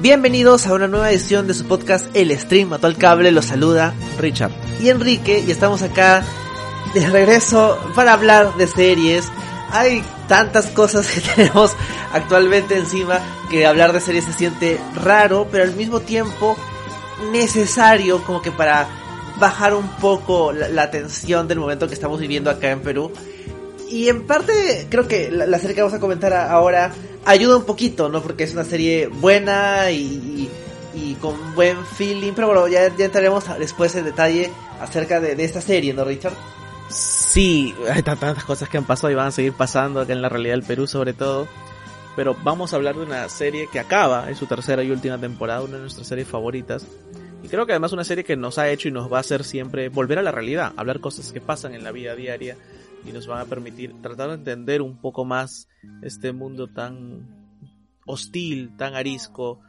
Bienvenidos a una nueva edición de su podcast El Stream, a todo el cable, los saluda Richard y Enrique y estamos acá de regreso para hablar de series. Hay tantas cosas que tenemos actualmente encima que hablar de series se siente raro, pero al mismo tiempo necesario como que para bajar un poco la, tensión del momento que estamos viviendo acá en Perú. Y en parte creo que la serie que vamos a comentar ahora ayuda un poquito, ¿no? Porque es una serie buena y, y, con buen feeling. Pero bueno, ya, ya entraremos después en detalle acerca de, esta serie, ¿no, Richard? Sí, hay tantas cosas que han pasado y van a seguir pasando acá en la realidad del Perú sobre todo. Pero vamos a hablar de una serie que acaba en su tercera y última temporada, una de nuestras series favoritas. Y creo que además una serie que nos ha hecho y nos va a hacer siempre volver a la realidad, hablar cosas que pasan en la vida diaria y nos van a permitir tratar de entender un poco más este mundo tan hostil, tan arisco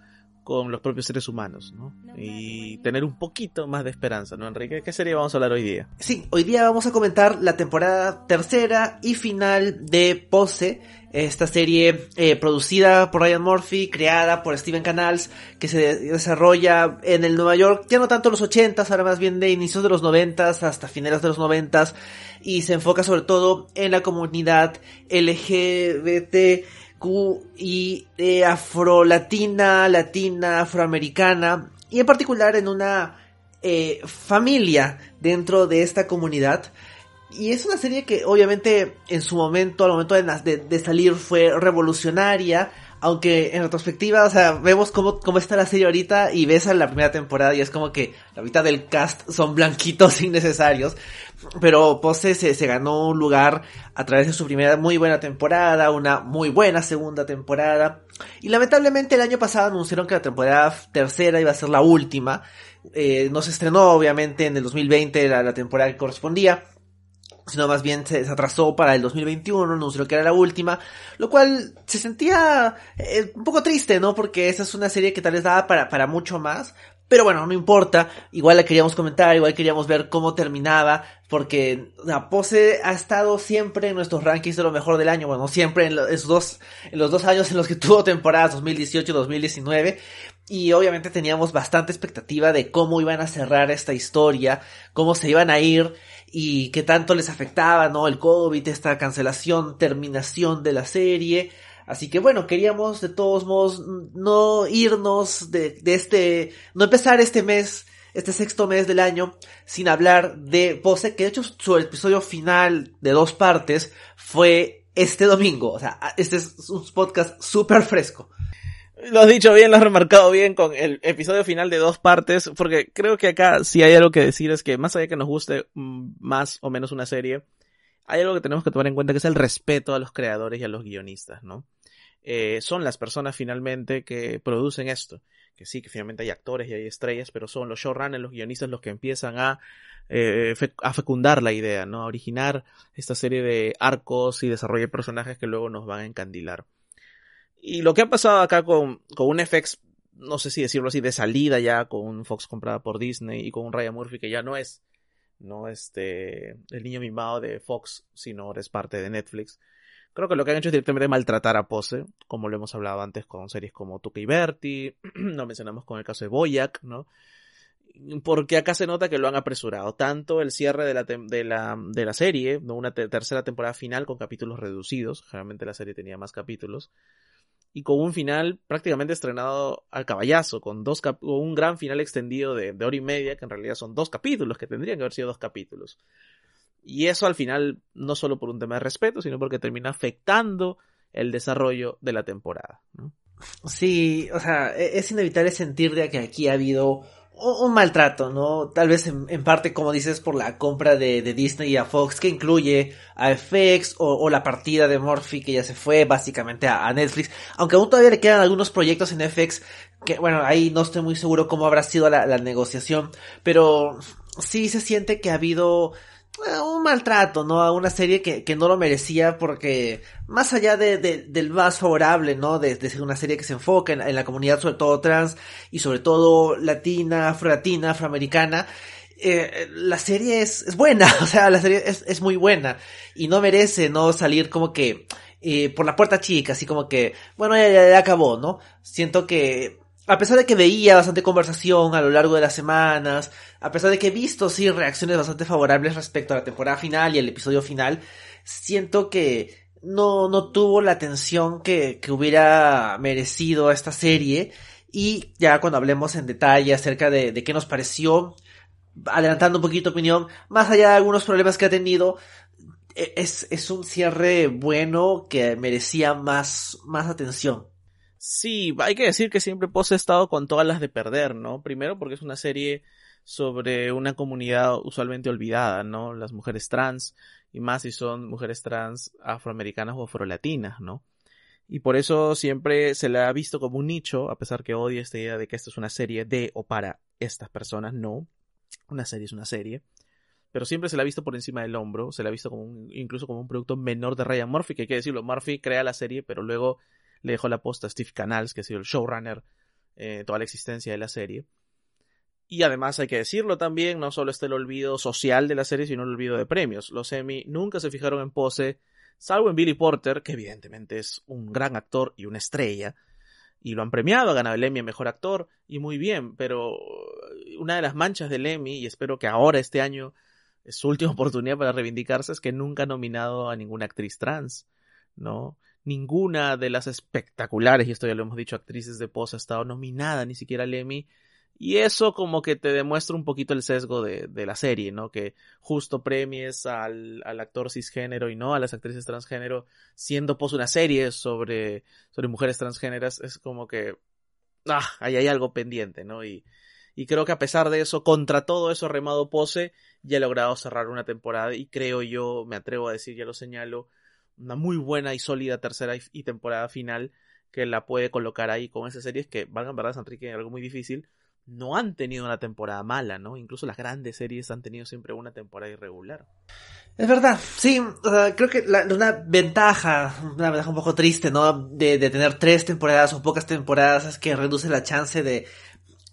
con los propios seres humanos, ¿no? Y tener un poquito más de esperanza, ¿no, Enrique? ¿Qué serie vamos a hablar hoy día? Sí, hoy día vamos a comentar la temporada tercera y final de Pose, esta serie eh, producida por Ryan Murphy, creada por Steven Canals, que se desarrolla en el Nueva York, ya no tanto los 80 ahora más bien de inicios de los 90 hasta finales de los 90 y se enfoca sobre todo en la comunidad LGBTQ y eh, afrolatina, latina, afroamericana y en particular en una eh, familia dentro de esta comunidad. Y es una serie que obviamente en su momento, al momento de, de salir, fue revolucionaria aunque en retrospectiva, o sea, vemos cómo, cómo está la serie ahorita y ves a la primera temporada y es como que la mitad del cast son blanquitos innecesarios. Pero Pose se, se ganó un lugar a través de su primera muy buena temporada, una muy buena segunda temporada. Y lamentablemente el año pasado anunciaron que la temporada tercera iba a ser la última. Eh, no se estrenó obviamente en el 2020 la, la temporada que correspondía sino más bien se atrasó para el 2021, anunció que era la última, lo cual se sentía eh, un poco triste, ¿no? Porque esa es una serie que tal vez daba para, para mucho más, pero bueno, no importa, igual la queríamos comentar, igual queríamos ver cómo terminaba, porque la Pose ha estado siempre en nuestros rankings de lo mejor del año, bueno, siempre en, los dos, en los dos años en los que tuvo temporadas, 2018 y 2019, y obviamente teníamos bastante expectativa de cómo iban a cerrar esta historia, cómo se iban a ir, y qué tanto les afectaba, ¿no? El COVID, esta cancelación, terminación de la serie. Así que bueno, queríamos de todos modos no irnos de, de este, no empezar este mes, este sexto mes del año, sin hablar de Pose, que de hecho su episodio final de dos partes fue este domingo. O sea, este es un podcast súper fresco. Lo has dicho bien, lo has remarcado bien con el episodio final de dos partes, porque creo que acá si hay algo que decir es que más allá que nos guste mm, más o menos una serie, hay algo que tenemos que tomar en cuenta que es el respeto a los creadores y a los guionistas, ¿no? Eh, son las personas finalmente que producen esto. Que sí, que finalmente hay actores y hay estrellas, pero son los showrunners, los guionistas los que empiezan a, eh, a fecundar la idea, ¿no? A originar esta serie de arcos y desarrollo de personajes que luego nos van a encandilar. Y lo que ha pasado acá con, con un FX, no sé si decirlo así, de salida ya, con un Fox comprada por Disney y con un Ryan Murphy que ya no es, no este, el niño mimado de Fox, sino ahora es parte de Netflix. Creo que lo que han hecho es directamente maltratar a Pose, como lo hemos hablado antes con series como Tuca y Bertie, lo mencionamos con el caso de Boyac, ¿no? Porque acá se nota que lo han apresurado. Tanto el cierre de la, de la, de la serie, ¿no? una tercera temporada final con capítulos reducidos, generalmente la serie tenía más capítulos, y con un final prácticamente estrenado al caballazo, con dos un gran final extendido de, hora y media, que en realidad son dos capítulos, que tendrían que haber sido dos capítulos. Y eso al final, no solo por un tema de respeto, sino porque termina afectando el desarrollo de la temporada. Sí, o sea, e-, es inevitable sentir de que aquí ha habido un maltrato, ¿no? Tal vez en, parte, como dices, por la compra de, Disney a Fox, que incluye a FX o, la partida de Morphy que ya se fue básicamente a, Netflix. Aunque aún todavía le quedan algunos proyectos en FX, que bueno, ahí no estoy muy seguro cómo habrá sido la negociación, pero sí se siente que ha habido un maltrato, ¿no? A una serie que, que no lo merecía porque más allá de, del más favorable, ¿no? De, ser una serie que se enfoca en, la comunidad sobre todo trans y sobre todo latina, afro-latina, afroamericana, eh, la serie es, es buena, o sea, la serie es, es muy buena y no merece, ¿no? Salir como que eh, por la puerta chica, así como que, bueno, ya, ya, ya acabó, ¿no? Siento que a pesar de que veía bastante conversación a lo largo de las semanas, a pesar de que he visto sí reacciones bastante favorables respecto a la temporada final y el episodio final, siento que no, no tuvo la atención que, que hubiera merecido esta serie. Y ya cuando hablemos en detalle acerca de, de qué nos pareció, adelantando un poquito opinión, más allá de algunos problemas que ha tenido, e, es, es un cierre bueno que merecía más, más atención. Sí, hay que decir que siempre Pose ha estado con todas las de perder, ¿no? Primero porque es una serie sobre una comunidad usualmente olvidada, ¿no? Las mujeres trans, y más si son mujeres trans afroamericanas o afrolatinas, ¿no? Y por eso siempre se le ha visto como un nicho, a pesar que odia esta idea de que esto es una serie de o para estas personas, no. Una serie es una serie. Pero siempre se la ha visto por encima del hombro, se la ha visto como incluso como un producto menor de Ryan Murphy, que hay que decirlo, Murphy crea la serie, pero luego le dejó la posta a Steve Canals, que ha sido el showrunner eh, toda la existencia de la serie. Y además hay que decirlo también, no solo está el olvido social de la serie, sino el olvido de premios. Los Emmy nunca se fijaron en pose, salvo en Billy Porter, que evidentemente es un gran actor y una estrella, y lo han premiado, ha ganado el Emmy a Mejor Actor, y muy bien, pero una de las manchas del Emmy, y espero que ahora este año es su última oportunidad para reivindicarse, es que nunca ha nominado a ninguna actriz trans, ¿no? Ninguna de las espectaculares, y esto ya lo hemos dicho, actrices de pos ha estado nominada ni siquiera al Emmy. Y eso como que te demuestra un poquito el sesgo de, de la serie, ¿no? Que justo premies al, al, actor cisgénero y no a las actrices transgénero, siendo pos una serie sobre, sobre mujeres transgéneras, es como que, ah, ahí hay algo pendiente, ¿no? Y, y creo que a pesar de eso, contra todo eso, Remado Pose ya ha logrado cerrar una temporada y creo yo, me atrevo a decir, ya lo señalo, una muy buena y sólida tercera y, temporada final que la puede colocar ahí con esas series que, valgan verdad, Santrique, algo muy difícil, no han tenido una temporada mala, ¿no? Incluso las grandes series han tenido siempre una temporada irregular. Es verdad, sí, creo que la, una ventaja, una ventaja un poco triste, ¿no? De, de, tener tres temporadas o pocas temporadas es que reduce la chance de,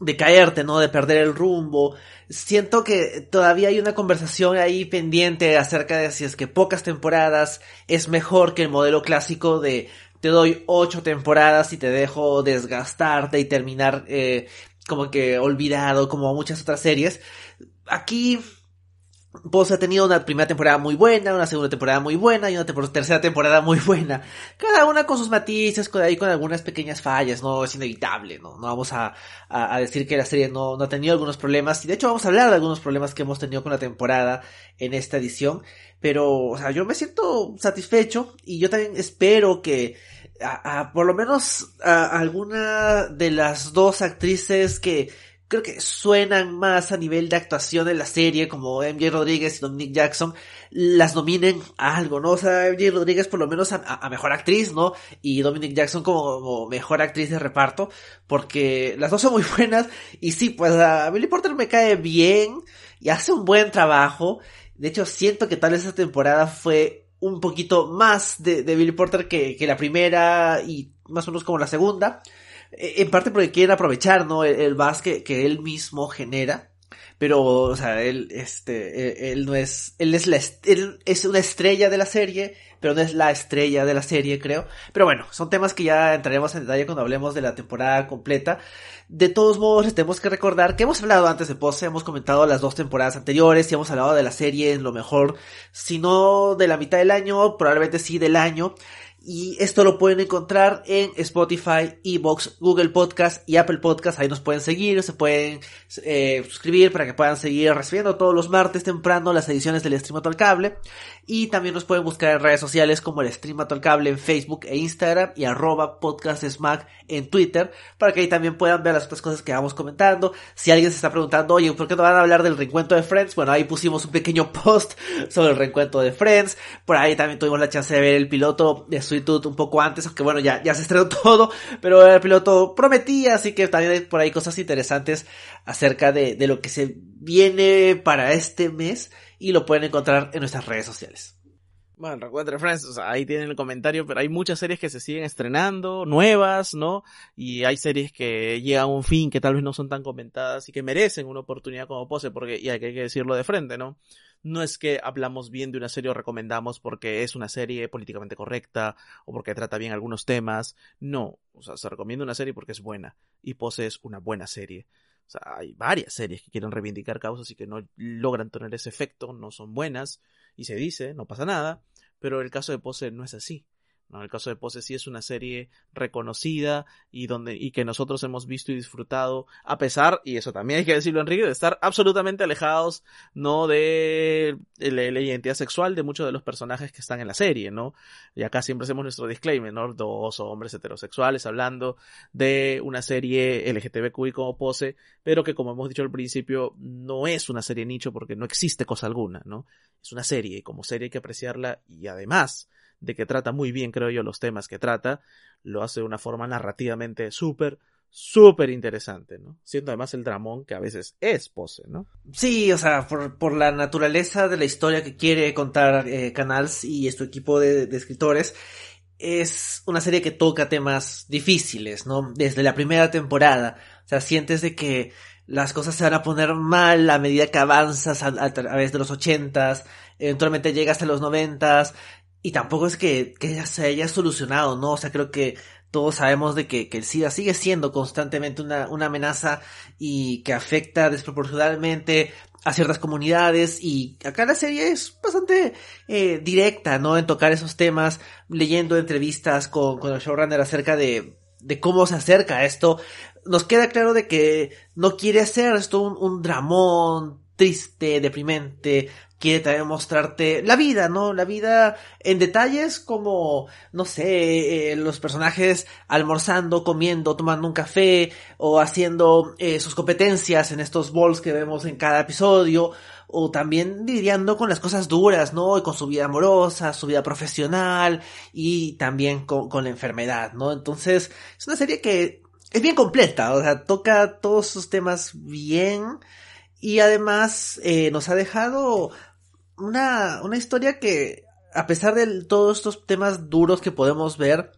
de caerte, ¿no? De perder el rumbo. Siento que todavía hay una conversación ahí pendiente acerca de si es que pocas temporadas es mejor que el modelo clásico de te doy ocho temporadas y te dejo desgastarte y terminar eh, como que olvidado como muchas otras series. Aquí pues ha tenido una primera temporada muy buena, una segunda temporada muy buena y una tercera temporada muy buena. Cada una con sus matices, con ahí con algunas pequeñas fallas, no es inevitable, no, no vamos a, a, decir que la serie no, no, ha tenido algunos problemas. Y de hecho vamos a hablar de algunos problemas que hemos tenido con la temporada en esta edición. Pero, o sea, yo me siento satisfecho y yo también espero que a, a por lo menos a alguna de las dos actrices que creo que suenan más a nivel de actuación en la serie, como MJ Rodríguez y Dominic Jackson, las nominen a algo, ¿no? O sea, MJ Rodríguez por lo menos a, mejor actriz, ¿no? Y Dominic Jackson como, mejor actriz de reparto, porque las dos son muy buenas, y sí, pues a Billy Porter me cae bien, y hace un buen trabajo, de hecho siento que tal vez esta temporada fue un poquito más de, Billy Porter que, que la primera, y más o menos como la segunda, en parte porque quiere aprovechar, ¿no? El, básquet que él mismo genera. Pero, o sea, él, este, él, no es, él es la, él es una estrella de la serie, pero no es la estrella de la serie, creo. Pero bueno, son temas que ya entraremos en detalle cuando hablemos de la temporada completa. De todos modos, les tenemos que recordar que hemos hablado antes de Pose, hemos comentado las dos temporadas anteriores y hemos hablado de la serie en lo mejor, si no de la mitad del año, probablemente sí del año. Y esto lo pueden encontrar en Spotify, Evox, Google Podcast y Apple Podcast. Ahí nos pueden seguir, se pueden eh, suscribir para que puedan seguir recibiendo todos los martes temprano las ediciones del Stream al Cable. Y también nos pueden buscar en redes sociales como el Stream al Cable en Facebook e Instagram y arroba podcast smack en Twitter para que ahí también puedan ver las otras cosas que vamos comentando. Si alguien se está preguntando, oye, ¿por qué no van a hablar del reencuentro de Friends? Bueno, ahí pusimos un pequeño post sobre el reencuentro de Friends. Por ahí también tuvimos la chance de ver el piloto de Sweet Un poco antes, aunque bueno, ya, ya se estrenó todo, pero el piloto prometía, así que también hay por ahí cosas interesantes acerca de, de lo que se viene para este mes y lo pueden encontrar en nuestras redes sociales. Bueno, recuerden, Friends, o ahí tienen el comentario, pero hay muchas series que se siguen estrenando, nuevas, ¿no? Y hay series que llegan a un fin que tal vez no son tan comentadas y que merecen una oportunidad como pose, porque, y hay que decirlo de frente, ¿no? No es que hablamos bien de una serie o recomendamos porque es una serie políticamente correcta o porque trata bien algunos temas. No, o sea, se recomienda una serie porque es buena y Pose es una buena serie. O sea, hay varias series que quieren reivindicar causas y que no logran tener ese efecto, no son buenas y se dice, no pasa nada, pero el caso de Pose no es así. ¿No? El caso de Pose sí es una serie reconocida y donde y que nosotros hemos visto y disfrutado a pesar y eso también hay que decirlo Enrique de estar absolutamente alejados no de la, identidad sexual de muchos de los personajes que están en la serie no y acá siempre hacemos nuestro disclaimer no dos hombres heterosexuales hablando de una serie LGTBQI como Pose pero que como hemos dicho al principio no es una serie nicho porque no existe cosa alguna no es una serie y como serie hay que apreciarla y además de que trata muy bien, creo yo, los temas que trata, lo hace de una forma narrativamente súper, súper interesante, ¿no? Siendo además el dramón que a veces es pose, ¿no? Sí, o sea, por, por la naturaleza de la historia que quiere contar eh, Canals y su equipo de, escritores, es una serie que toca temas difíciles, ¿no? Desde la primera temporada. O sea, sientes de que las cosas se van a poner mal a medida que avanzas a, a través de los ochentas, eventualmente llega hasta los noventas, y tampoco es que, que se haya solucionado, ¿no? O sea, creo que todos sabemos de que, que el SIDA sigue siendo constantemente una, una amenaza y que afecta desproporcionalmente a ciertas comunidades y acá la serie es bastante eh, directa, ¿no? En tocar esos temas, leyendo entrevistas con, con el showrunner acerca de, de cómo se acerca esto. Nos queda claro de que no quiere hacer esto un, un dramón triste, deprimente, quiere también mostrarte la vida, ¿no? La vida en detalles como, no sé, eh, los personajes almorzando, comiendo, tomando un café o haciendo eh, sus competencias en estos balls que vemos en cada episodio o también lidiando con las cosas duras, ¿no? Y con su vida amorosa, su vida profesional y también con, con la enfermedad, ¿no? Entonces, es una serie que es bien completa, o sea, toca todos sus temas bien y además eh, nos ha dejado una, una historia que, a pesar de todos estos temas duros que podemos ver,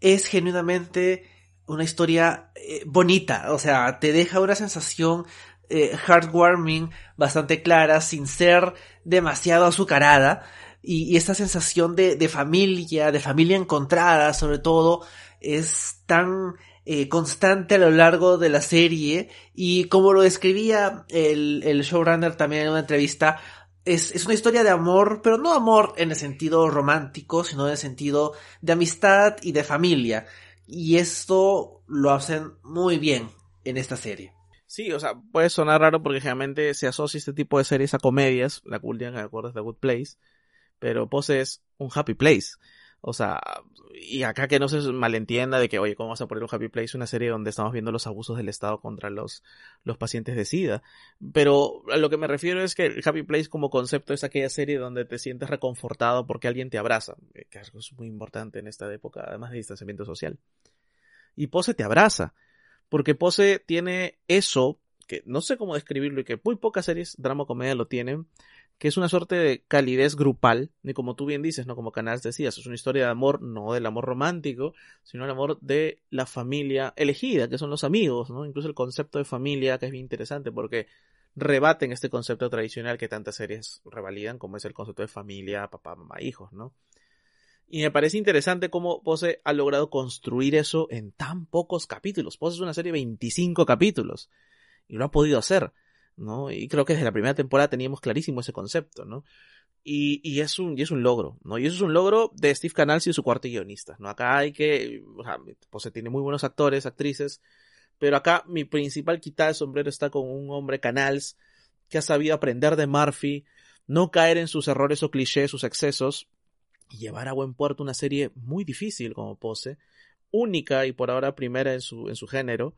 es genuinamente una historia eh, bonita. O sea, te deja una sensación eh, heartwarming bastante clara, sin ser demasiado azucarada. Y, y esta sensación de, de, familia, de familia encontrada, sobre todo, es tan eh, constante a lo largo de la serie. Y como lo describía el, el showrunner también en una entrevista, es, es, una historia de amor, pero no amor en el sentido romántico, sino en el sentido de amistad y de familia. Y esto lo hacen muy bien en esta serie. Sí, o sea, puede sonar raro porque generalmente se asocia este tipo de series a comedias, la cool que acuerdas de Good Place, pero Pose es un happy place. O sea, y acá que no se malentienda de que, oye, ¿cómo vas a poner un Happy Place? Una serie donde estamos viendo los abusos del Estado contra los, los pacientes de SIDA. Pero a lo que me refiero es que el Happy Place como concepto es aquella serie donde te sientes reconfortado porque alguien te abraza, eh, que es muy importante en esta época, además de distanciamiento social. Y Pose te abraza, porque Pose tiene eso, que no sé cómo describirlo y que muy pocas series drama comedia lo tienen, que es una suerte de calidez grupal, y como tú bien dices, ¿no? Como Canals decías, es una historia de amor, no del amor romántico, sino el amor de la familia elegida, que son los amigos, ¿no? Incluso el concepto de familia, que es bien interesante, porque rebaten este concepto tradicional que tantas series revalidan, como es el concepto de familia, papá, mamá, hijos, ¿no? Y me parece interesante cómo Pose ha logrado construir eso en tan pocos capítulos. Pose es una serie de 25 capítulos. Y lo ha podido hacer. ¿No? Y creo que desde la primera temporada teníamos clarísimo ese concepto, ¿no? Y, y, es un, y es un logro, ¿no? Y eso es un logro de Steve Canals y su cuarto guionista, ¿no? Acá hay que, o pues tiene muy buenos actores, actrices, pero acá mi principal quitada de sombrero está con un hombre Canals que ha sabido aprender de Murphy, no caer en sus errores o clichés, sus excesos, y llevar a buen puerto una serie muy difícil como Pose, única y por ahora primera en su, en su género,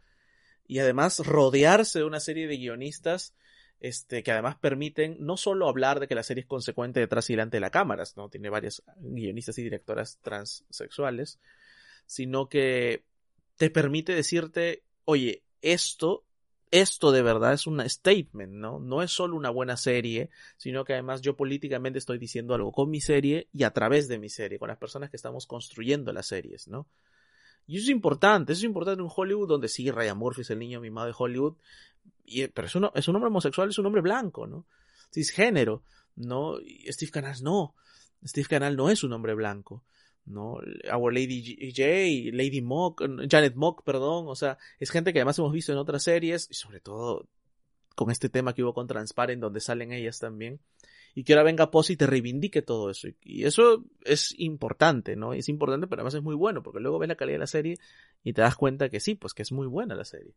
y además rodearse de una serie de guionistas este, que además permiten no solo hablar de que la serie es consecuente detrás y delante de la cámara, ¿no? Tiene varias guionistas y directoras transexuales, sino que te permite decirte, oye, esto, esto de verdad es un statement, ¿no? No es solo una buena serie, sino que además yo políticamente estoy diciendo algo con mi serie y a través de mi serie, con las personas que estamos construyendo las series, ¿no? Y eso es importante, eso es importante en Hollywood donde sí, Ryan Murphy es el niño mimado de Hollywood, y, pero es un, es un hombre homosexual, es un hombre blanco, ¿no? Cisgénero, ¿no? Y Steve Canal no. Steve Canal no es un hombre blanco. ¿no? Our Lady J, Lady Mock, Janet Mock, perdón, o sea, es gente que además hemos visto en otras series, y sobre todo con este tema que hubo con Transparent, donde salen ellas también, y que ahora venga Pose y te reivindique todo eso. Y eso es importante, ¿no? Es importante, pero además es muy bueno, porque luego ves la calidad de la serie y te das cuenta que sí, pues que es muy buena la serie.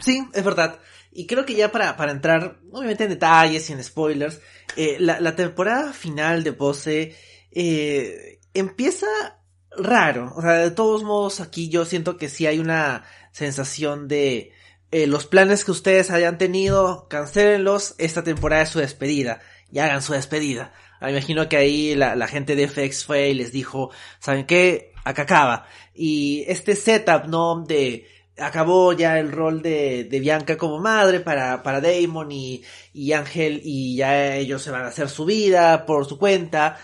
Sí, es verdad. Y creo que ya para, para entrar, obviamente en detalles y en spoilers, eh, la, temporada final de Pose eh, empieza raro. O sea, de todos modos, aquí yo siento que sí hay una sensación de eh, los planes que ustedes hayan tenido, cancelenlos. Esta temporada es su despedida. Y hagan su despedida. Me imagino que ahí la, la gente de FX fue y les dijo, ¿saben qué? Acá acaba. Y este setup, ¿no? De acabó ya el rol de, de Bianca como madre para, para Damon y, y Ángel y ya ellos se van a hacer su vida por su cuenta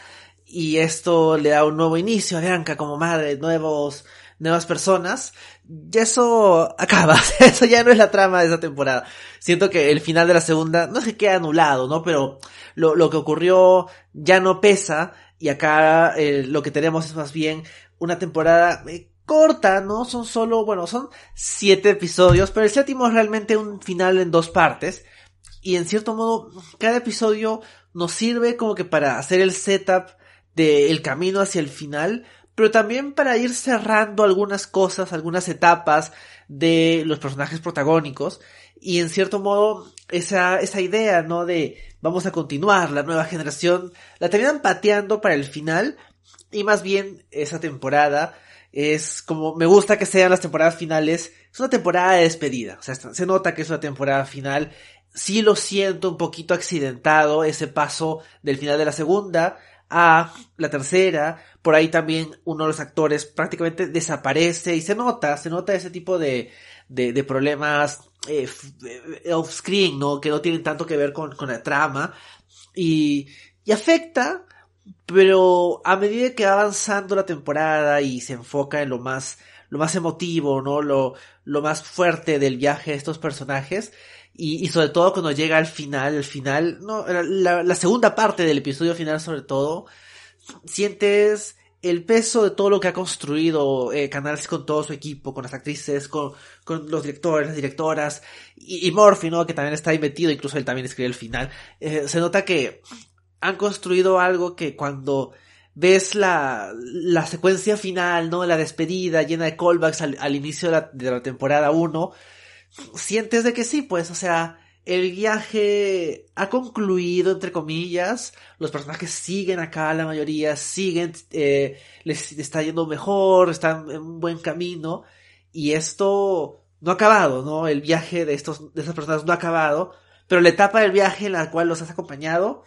y esto le da un nuevo inicio a Bianca como madre, nuevos, nuevas personas, y eso acaba, eso ya no es la trama de esa temporada. Siento que el final de la segunda no se queda anulado, ¿no? Pero lo, lo que ocurrió ya no pesa y acá eh, lo que tenemos es más bien una temporada eh, corta, ¿no? Son solo, bueno, son siete episodios, pero el séptimo es realmente un final en dos partes. Y en cierto modo, cada episodio nos sirve como que para hacer el setup del camino hacia el final, pero también para ir cerrando algunas cosas, algunas etapas de los personajes protagónicos y en cierto modo esa, esa idea, ¿no? De vamos a continuar, la nueva generación, la terminan pateando para el final y más bien esa temporada es como me gusta que sean las temporadas finales, es una temporada de despedida, o sea, se nota que es una temporada final, sí lo siento un poquito accidentado ese paso del final de la segunda, a la tercera, por ahí también uno de los actores prácticamente desaparece y se nota, se nota ese tipo de, de, de problemas eh, eh, off-screen, ¿no? Que no tienen tanto que ver con, con la trama y, y afecta, pero a medida que va avanzando la temporada y se enfoca en lo más, lo más emotivo, ¿no? Lo, lo más fuerte del viaje de estos personajes, y, y, sobre todo cuando llega al final, el final, no, la, la, segunda parte del episodio final sobre todo, sientes el peso de todo lo que ha construido eh, Canales con todo su equipo, con las actrices, con, con los directores, las directoras, y, y ¿no? Que también está ahí metido, incluso él también escribe el final. Eh, se nota que han construido algo que cuando ves la, la secuencia final, ¿no? La despedida llena de callbacks al, al inicio de la, de la temporada 1, sientes de que sí, pues, o sea, el viaje ha concluido, entre comillas, los personajes siguen acá, la mayoría siguen, eh, les está yendo mejor, están en un buen camino, y esto no ha acabado, ¿no? El viaje de estos, de esas personas no ha acabado, pero la etapa del viaje en la cual los has acompañado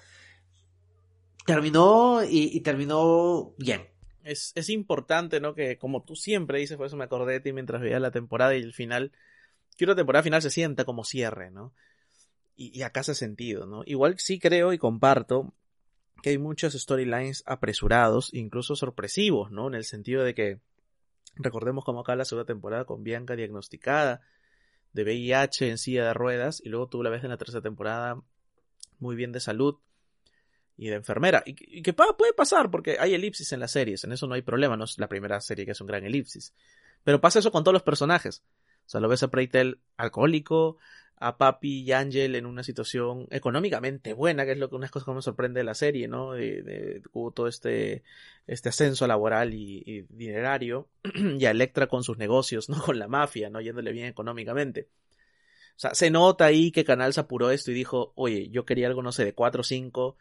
terminó y, y terminó bien. Es, es importante, ¿no? Que como tú siempre dices, por eso me acordé de ti mientras veía la temporada y el final, que una temporada final se sienta como cierre, ¿no? Y, acá hace sentido, ¿no? Igual sí creo y comparto que hay muchos storylines apresurados, incluso sorpresivos, ¿no? En el sentido de que recordemos como acá la segunda temporada con Bianca diagnosticada de VIH en silla de ruedas y luego tú la ves en la tercera temporada muy bien de salud y de enfermera. Y, y que puede pasar porque hay elipsis en las series, en eso no hay problema, no es la primera serie que es un gran elipsis. Pero pasa eso con todos los personajes. O sea, lo ves a Preitel alcohólico, a Papi y Ángel en una situación económicamente buena, que es lo que unas cosas que me sorprende de la serie, ¿no? De, de, hubo todo este, este ascenso laboral y, y, dinerario, y a Electra con sus negocios, ¿no? Con la mafia, ¿no? Yéndole bien económicamente. O sea, se nota ahí que Canal se apuró esto y dijo, oye, yo quería algo, no sé, de 4 o 5,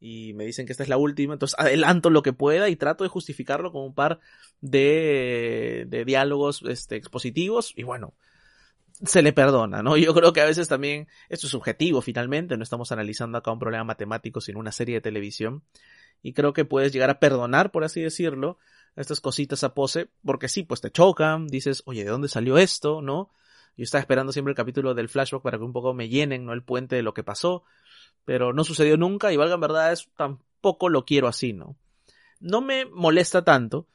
y me dicen que esta es la última, entonces adelanto lo que pueda y trato de justificarlo con un par de, diálogos este, expositivos y bueno, se le perdona, ¿no? Yo creo que a veces también esto es subjetivo finalmente, no estamos analizando acá un problema matemático sino una serie de televisión y creo que puedes llegar a perdonar, por así decirlo, estas cositas a pose, porque sí, pues te chocan, dices, oye, ¿de dónde salió esto? ¿No? Yo estaba esperando siempre el capítulo del flashback para que un poco me llenen, ¿no? El puente de lo que pasó pero no sucedió nunca y valga en verdad es, tampoco lo quiero así, ¿no? No me molesta tanto,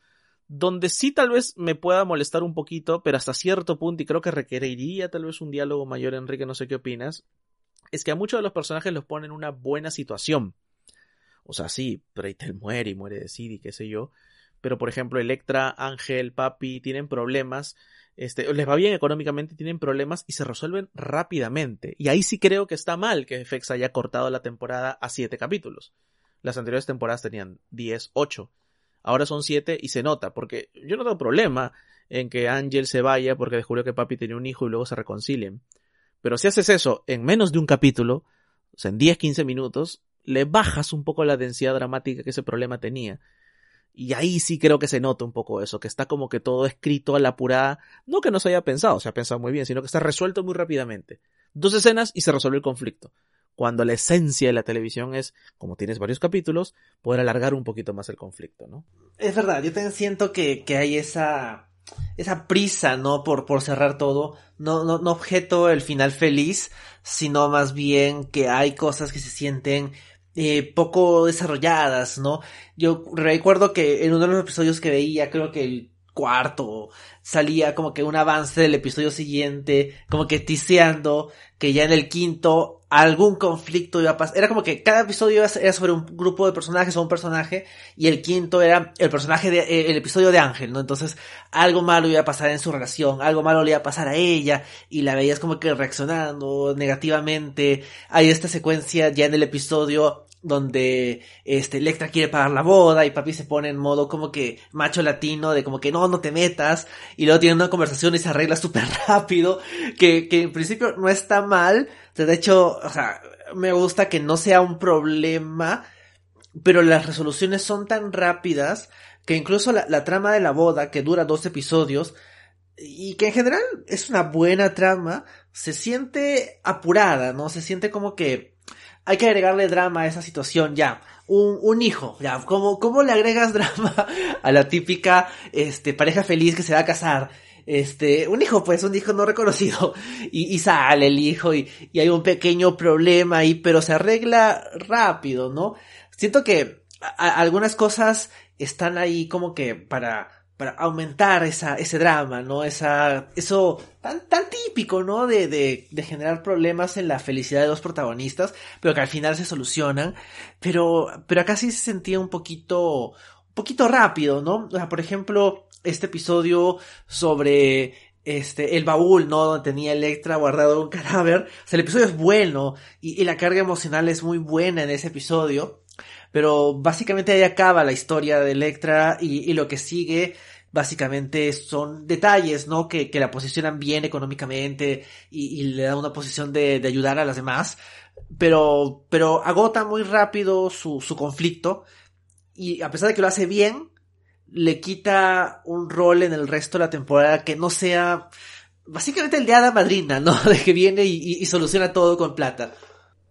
donde sí tal vez me pueda molestar un poquito, pero hasta cierto punto, y creo que requeriría tal vez un diálogo mayor, Enrique, no sé qué opinas, es que a muchos de los personajes los ponen en una buena situación. O sea, sí, Preitel muere y muere de Sidi, qué sé yo. Pero, por ejemplo, Electra, Ángel, Papi tienen problemas. Este, les va bien económicamente, tienen problemas y se resuelven rápidamente. Y ahí sí creo que está mal que FX haya cortado la temporada a siete capítulos. Las anteriores temporadas tenían 10, 8. Ahora son 7 y se nota, porque yo no tengo problema en que Ángel se vaya porque descubrió que papi tenía un hijo y luego se reconcilien. Pero si haces eso en menos de un capítulo, o sea, en 10, 15 minutos, le bajas un poco la densidad dramática que ese problema tenía. Y ahí sí creo que se nota un poco eso, que está como que todo escrito a la apurada, no que no se haya pensado, se ha pensado muy bien, sino que está resuelto muy rápidamente. Dos escenas y se resuelve el conflicto. Cuando la esencia de la televisión es, como tienes varios capítulos, poder alargar un poquito más el conflicto, ¿no? Es verdad, yo también siento que, que hay esa, esa prisa, ¿no? Por, por cerrar todo. No, no, no objeto el final feliz, sino más bien que hay cosas que se sienten eh, poco desarrolladas, ¿no? Yo recuerdo que en uno de los episodios que veía, creo que el cuarto salía como que un avance del episodio siguiente, como que tiseando que ya en el quinto algún conflicto iba a pasar. Era como que cada episodio era sobre un grupo de personajes o un personaje y el quinto era el personaje de, eh, el episodio de Ángel, ¿no? Entonces algo malo iba a pasar en su relación, algo malo le iba a pasar a ella y la veías como que reaccionando negativamente. Hay esta secuencia ya en el episodio donde este Electra quiere pagar la boda y papi se pone en modo como que macho latino de como que no, no te metas y luego tiene una conversación y se arregla súper rápido que, que en principio no está mal, de hecho, o sea, me gusta que no sea un problema, pero las resoluciones son tan rápidas que incluso la, la trama de la boda que dura dos episodios y que en general es una buena trama, se siente apurada, ¿no? Se siente como que hay que agregarle drama a esa situación ya. Un, un hijo, ya, ¿cómo, ¿cómo le agregas drama a la típica este, pareja feliz que se va a casar? Este, un hijo, pues, un hijo no reconocido. Y, y sale el hijo y, y hay un pequeño problema ahí, pero se arregla rápido, ¿no? Siento que algunas cosas están ahí como que para para aumentar esa, ese drama, ¿no? Esa, eso tan, tan típico, ¿no? De, de, de, generar problemas en la felicidad de los protagonistas, pero que al final se solucionan. Pero, pero acá sí se sentía un poquito, un poquito rápido, ¿no? O sea, por ejemplo, este episodio sobre este, el baúl, ¿no? Donde tenía Electra guardado un cadáver. O sea, el episodio es bueno y, y la carga emocional es muy buena en ese episodio. Pero básicamente ahí acaba la historia de Electra y, lo que sigue básicamente son detalles, ¿no? Que, que la posicionan bien económicamente y, le dan una posición de, ayudar a las demás. Pero, pero agota muy rápido su, su conflicto y a pesar de que lo hace bien, le quita un rol en el resto de la temporada que no sea básicamente el de Hada Madrina, ¿no? De que viene y, y soluciona todo con plata.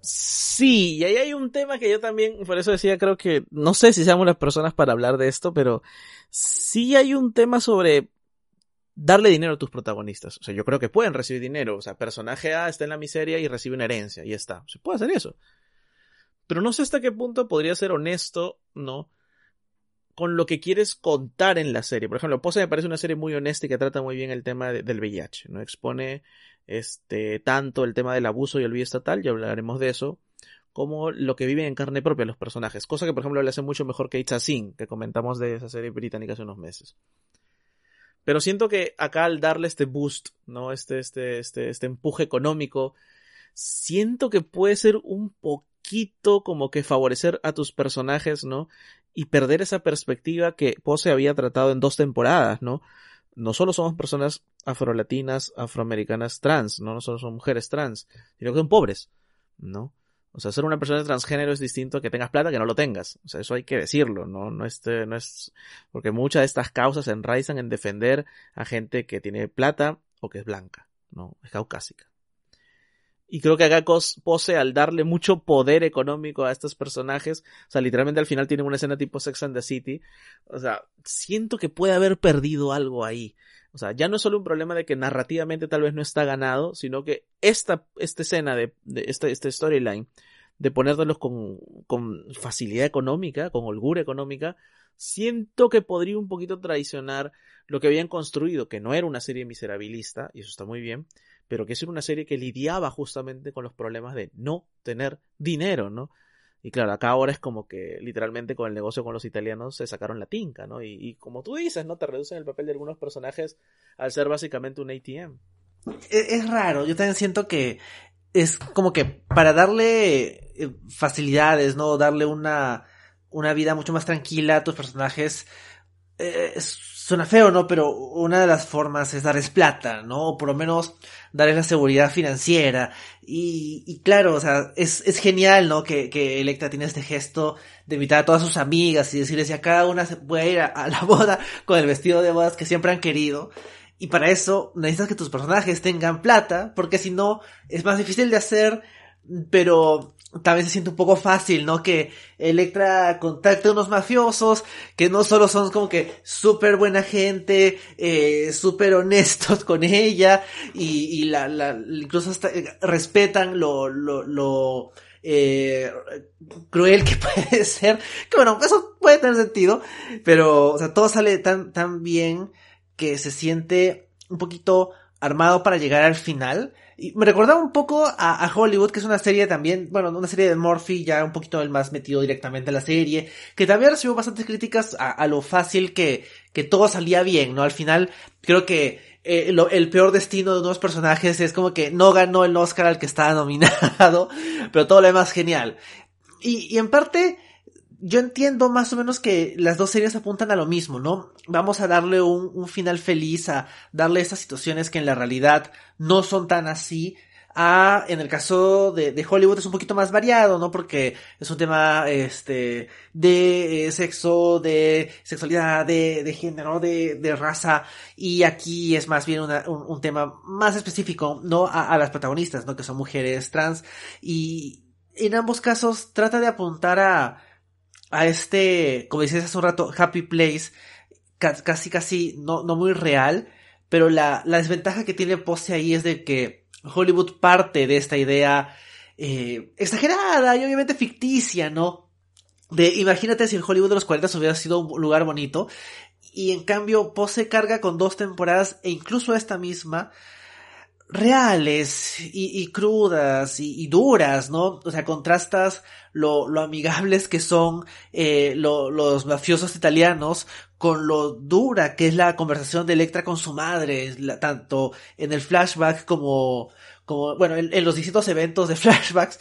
Sí, y ahí hay un tema que yo también, por eso decía, creo que, no sé si seamos las personas para hablar de esto, pero sí hay un tema sobre darle dinero a tus protagonistas. O sea, yo creo que pueden recibir dinero. O sea, personaje A está en la miseria y recibe una herencia, y está. Se puede hacer eso. Pero no sé hasta qué punto podría ser honesto, ¿no? Con lo que quieres contar en la serie. Por ejemplo, Pose me parece una serie muy honesta y que trata muy bien el tema de, del VIH, ¿no? Expone este, tanto el tema del abuso y el olvido estatal, ya hablaremos de eso, como lo que viven en carne propia los personajes, cosa que por ejemplo le hace mucho mejor que It's a Sin, que comentamos de esa serie británica hace unos meses. Pero siento que acá al darle este boost, ¿no? Este, este, este, este empuje económico, siento que puede ser un poquito como que favorecer a tus personajes, ¿no? Y perder esa perspectiva que Pose había tratado en dos temporadas, ¿no? No solo somos personas afrolatinas, afroamericanas trans, ¿no? no solo son mujeres trans, sino que son pobres, ¿no? O sea, ser una persona transgénero es distinto a que tengas plata que no lo tengas. O sea, eso hay que decirlo, ¿no? No, este, no es, porque muchas de estas causas se enraizan en defender a gente que tiene plata o que es blanca, ¿no? Es caucásica. Y creo que acá Pose, al darle mucho poder económico a estos personajes, o sea, literalmente al final tienen una escena tipo Sex and the City, o sea, siento que puede haber perdido algo ahí. O sea, ya no es solo un problema de que narrativamente tal vez no está ganado, sino que esta, esta escena de, esta, storyline, de ponértelos con, con facilidad económica, con holgura económica, siento que podría un poquito traicionar lo que habían construido, que no era una serie miserabilista, y eso está muy bien, pero que es una serie que lidiaba justamente con los problemas de no tener dinero, ¿no? Y claro, acá ahora es como que literalmente con el negocio con los italianos se sacaron la tinca, ¿no? Y, como tú dices, ¿no? Te reducen el papel de algunos personajes al ser básicamente un ATM. Es, es raro, yo también siento que es como que para darle eh, facilidades, ¿no? Darle una, una vida mucho más tranquila a tus personajes, eh, suena feo, ¿no? Pero una de las formas es darles plata, ¿no? O por lo menos darles la seguridad financiera. Y, claro, o sea, es, es genial, ¿no? Que, que Electra tiene este gesto de invitar a todas sus amigas y decirles que a cada una se puede ir a, a, la boda con el vestido de bodas que siempre han querido. Y para eso necesitas que tus personajes tengan plata, porque si no, es más difícil de hacer, pero también se siente un poco fácil, ¿no? Que Electra contacte a unos mafiosos que no solo son como que súper buena gente, eh, súper honestos con ella y, y la, la, incluso hasta respetan lo, lo, lo eh, cruel que puede ser. Que bueno, eso puede tener sentido, pero, o sea, todo sale tan, tan bien que se siente un poquito armado para llegar al final y me recordaba un poco a, a, Hollywood, que es una serie también, bueno, una serie de Murphy, ya un poquito el más metido directamente en la serie, que también recibió bastantes críticas a, a lo fácil que, que todo salía bien, ¿no? Al final, creo que eh, el peor destino de unos personajes es como que no ganó el Oscar al que estaba nominado, pero todo lo demás genial. Y en parte, yo entiendo más o menos que las dos series apuntan a lo mismo, ¿no? Vamos a darle un, final feliz, a darle esas situaciones que en la realidad no son tan así. A, en el caso de, de Hollywood es un poquito más variado, ¿no? Porque es un tema, este, de eh, sexo, de sexualidad, de, de género, de, de raza. Y aquí es más bien un, un, tema más específico, ¿no? A, a las protagonistas, ¿no? Que son mujeres trans. Y en ambos casos trata de apuntar a, a este, como decías hace un rato, Happy Place, casi casi no, no muy real, pero la, la desventaja que tiene Pose ahí es de que Hollywood parte de esta idea eh, exagerada y obviamente ficticia, ¿no? De imagínate si el Hollywood de los 40 hubiera sido un lugar bonito y en cambio Pose carga con dos temporadas e incluso esta misma reales y, crudas y, duras, ¿no? O sea, contrastas lo, amigables que son eh, lo, los mafiosos italianos con lo dura que es la conversación de Electra con su madre, tanto en el flashback como, bueno, en, los distintos eventos de flashbacks,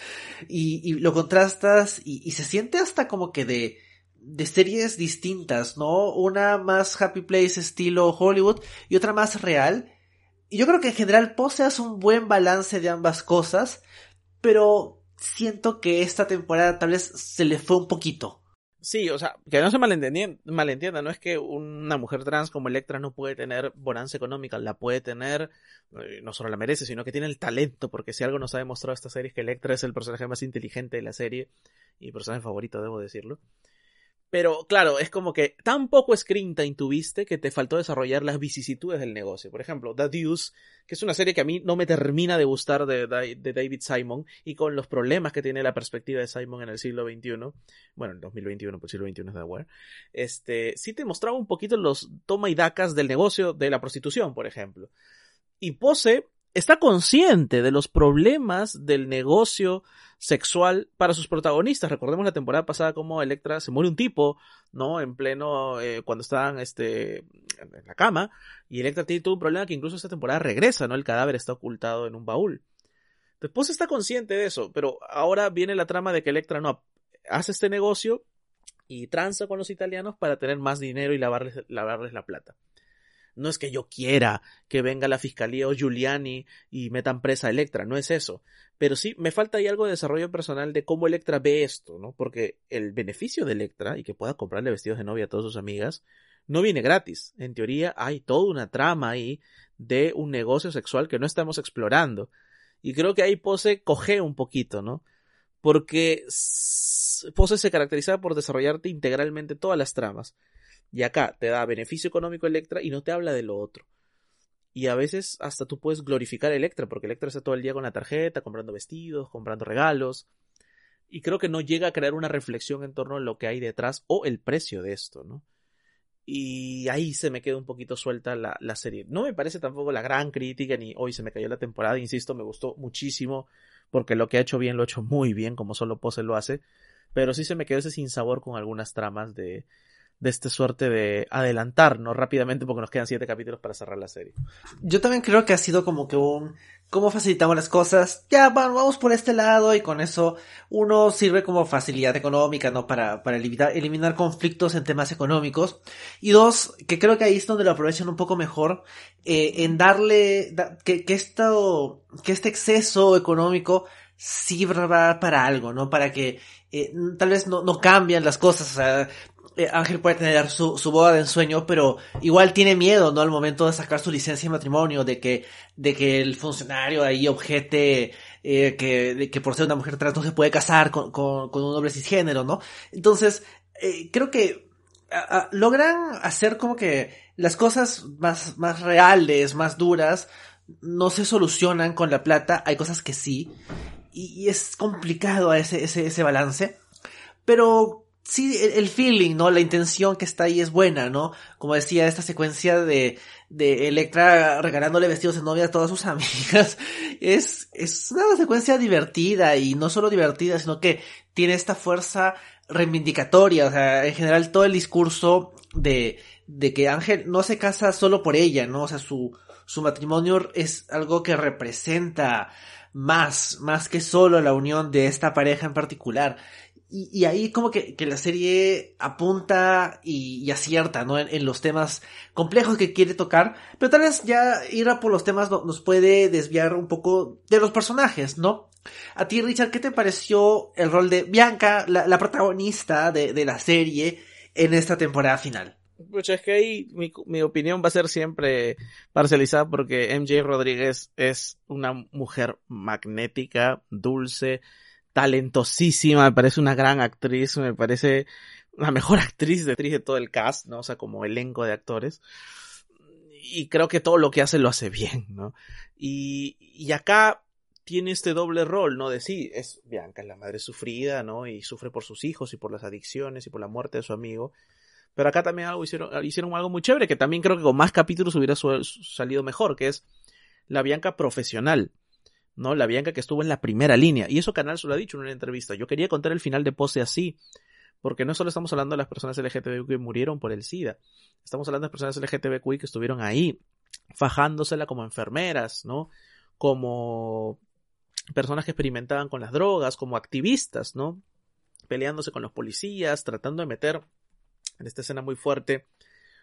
y, y lo contrastas y, y se siente hasta como que de, de series distintas, ¿no? Una más Happy Place estilo Hollywood y otra más real y yo creo que en general Pose hace un buen balance de ambas cosas, pero siento que esta temporada tal vez se le fue un poquito. Sí, o sea, que no se malentienda, no es que una mujer trans como Electra no puede tener bonanza económica, la puede tener, eh, no solo la merece, sino que tiene el talento, porque si algo nos ha demostrado esta serie es que Electra es el personaje más inteligente de la serie, y personaje favorito, debo decirlo. Pero claro, es como que tan poco screen time tuviste que te faltó desarrollar las vicisitudes del negocio. Por ejemplo, The Deuce, que es una serie que a mí no me termina de gustar de, David Simon y con los problemas que tiene la perspectiva de Simon en el siglo XXI, bueno, en el 2021, pues el siglo XXI es de Aware, este, sí te mostraba un poquito los toma y dacas del negocio de la prostitución, por ejemplo. Y Pose está consciente de los problemas del negocio sexual para sus protagonistas. Recordemos la temporada pasada como Electra se muere un tipo, ¿no? En pleno, eh, cuando estaban, este, en la cama, y Electra tiene todo un problema que incluso esta temporada regresa, ¿no? El cadáver está ocultado en un baúl. Después está consciente de eso, pero ahora viene la trama de que Electra no hace este negocio y tranza con los italianos para tener más dinero y lavarles, lavarles la plata. No es que yo quiera que venga la fiscalía o Giuliani y metan presa a Electra, no es eso. Pero sí, me falta ahí algo de desarrollo personal de cómo Electra ve esto, ¿no? Porque el beneficio de Electra y que pueda comprarle vestidos de novia a todas sus amigas no viene gratis. En teoría hay toda una trama ahí de un negocio sexual que no estamos explorando. Y creo que ahí Pose coge un poquito, ¿no? Porque Pose se caracteriza por desarrollarte integralmente todas las tramas. Y acá te da beneficio económico Electra y no te habla de lo otro. Y a veces hasta tú puedes glorificar Electra, porque Electra está todo el día con la tarjeta, comprando vestidos, comprando regalos. Y creo que no llega a crear una reflexión en torno a lo que hay detrás o el precio de esto, ¿no? Y ahí se me queda un poquito suelta la, la serie. No me parece tampoco la gran crítica, ni hoy se me cayó la temporada, insisto, me gustó muchísimo, porque lo que ha hecho bien lo ha hecho muy bien, como solo Pose lo hace pero sí se me quedó ese sinsabor con algunas tramas de, de esta suerte de adelantarnos rápidamente porque nos quedan siete capítulos para cerrar la serie. Yo también creo que ha sido como que un cómo facilitamos las cosas. Ya vamos por este lado y con eso uno sirve como facilidad económica, ¿no? Para, para eliminar, eliminar conflictos en temas económicos. Y dos, que creo que ahí es donde lo aprovechan un poco mejor, eh, en darle, que, que esto, que este exceso económico sirva para algo, ¿no? Para que eh, tal vez no, no cambian las cosas, o sea, eh, Ángel puede tener su, su boda de ensueño, pero igual tiene miedo, ¿no? Al momento de sacar su licencia de matrimonio, de que, de que el funcionario ahí objete eh, que, que por ser una mujer trans no se puede casar con, con, con un hombre cisgénero, ¿no? Entonces, eh, creo que logran hacer como que las cosas más, más reales, más duras, no se solucionan con la plata, hay cosas que sí, y, y es complicado ese, ese, ese balance, pero sí, el, feeling, ¿no? La intención que está ahí es buena, ¿no? Como decía, esta secuencia de, de Electra regalándole vestidos de novia a todas sus amigas, es, es una secuencia divertida y no solo divertida, sino que tiene esta fuerza reivindicatoria, o sea, en general todo el discurso de, de que Ángel no se casa solo por ella, ¿no? O sea, su, su matrimonio es algo que representa más, más que solo la unión de esta pareja en particular. Y, ahí como que, que, la serie apunta y, acierta, ¿no? En, los temas complejos que quiere tocar, pero tal vez ya ir a por los temas no, nos puede desviar un poco de los personajes, ¿no? A ti, Richard, ¿qué te pareció el rol de Bianca, la, la protagonista de, de, la serie, en esta temporada final? Pues es que ahí mi, mi opinión va a ser siempre parcializada porque MJ Rodríguez es una mujer magnética, dulce, talentosísima, me parece una gran actriz, me parece la mejor actriz de, de todo el cast, ¿no? O sea, como elenco de actores. Y creo que todo lo que hace lo hace bien, ¿no? Y, y acá tiene este doble rol, ¿no? De sí, es Bianca, es la madre sufrida, ¿no? Y sufre por sus hijos y por las adicciones y por la muerte de su amigo. Pero acá también algo hicieron, hicieron algo muy chévere, que también creo que con más capítulos hubiera salido mejor, que es la Bianca profesional. ¿No? La Bianca que estuvo en la primera línea. Y eso Canal se lo ha dicho en una entrevista. Yo quería contar el final de Pose así, porque no solo estamos hablando de las personas LGTBQ que murieron por el SIDA, estamos hablando de personas LGTBQ que estuvieron ahí, fajándosela como enfermeras, ¿no? Como personas que experimentaban con las drogas, como activistas, ¿no? Peleándose con los policías, tratando de meter en esta escena muy fuerte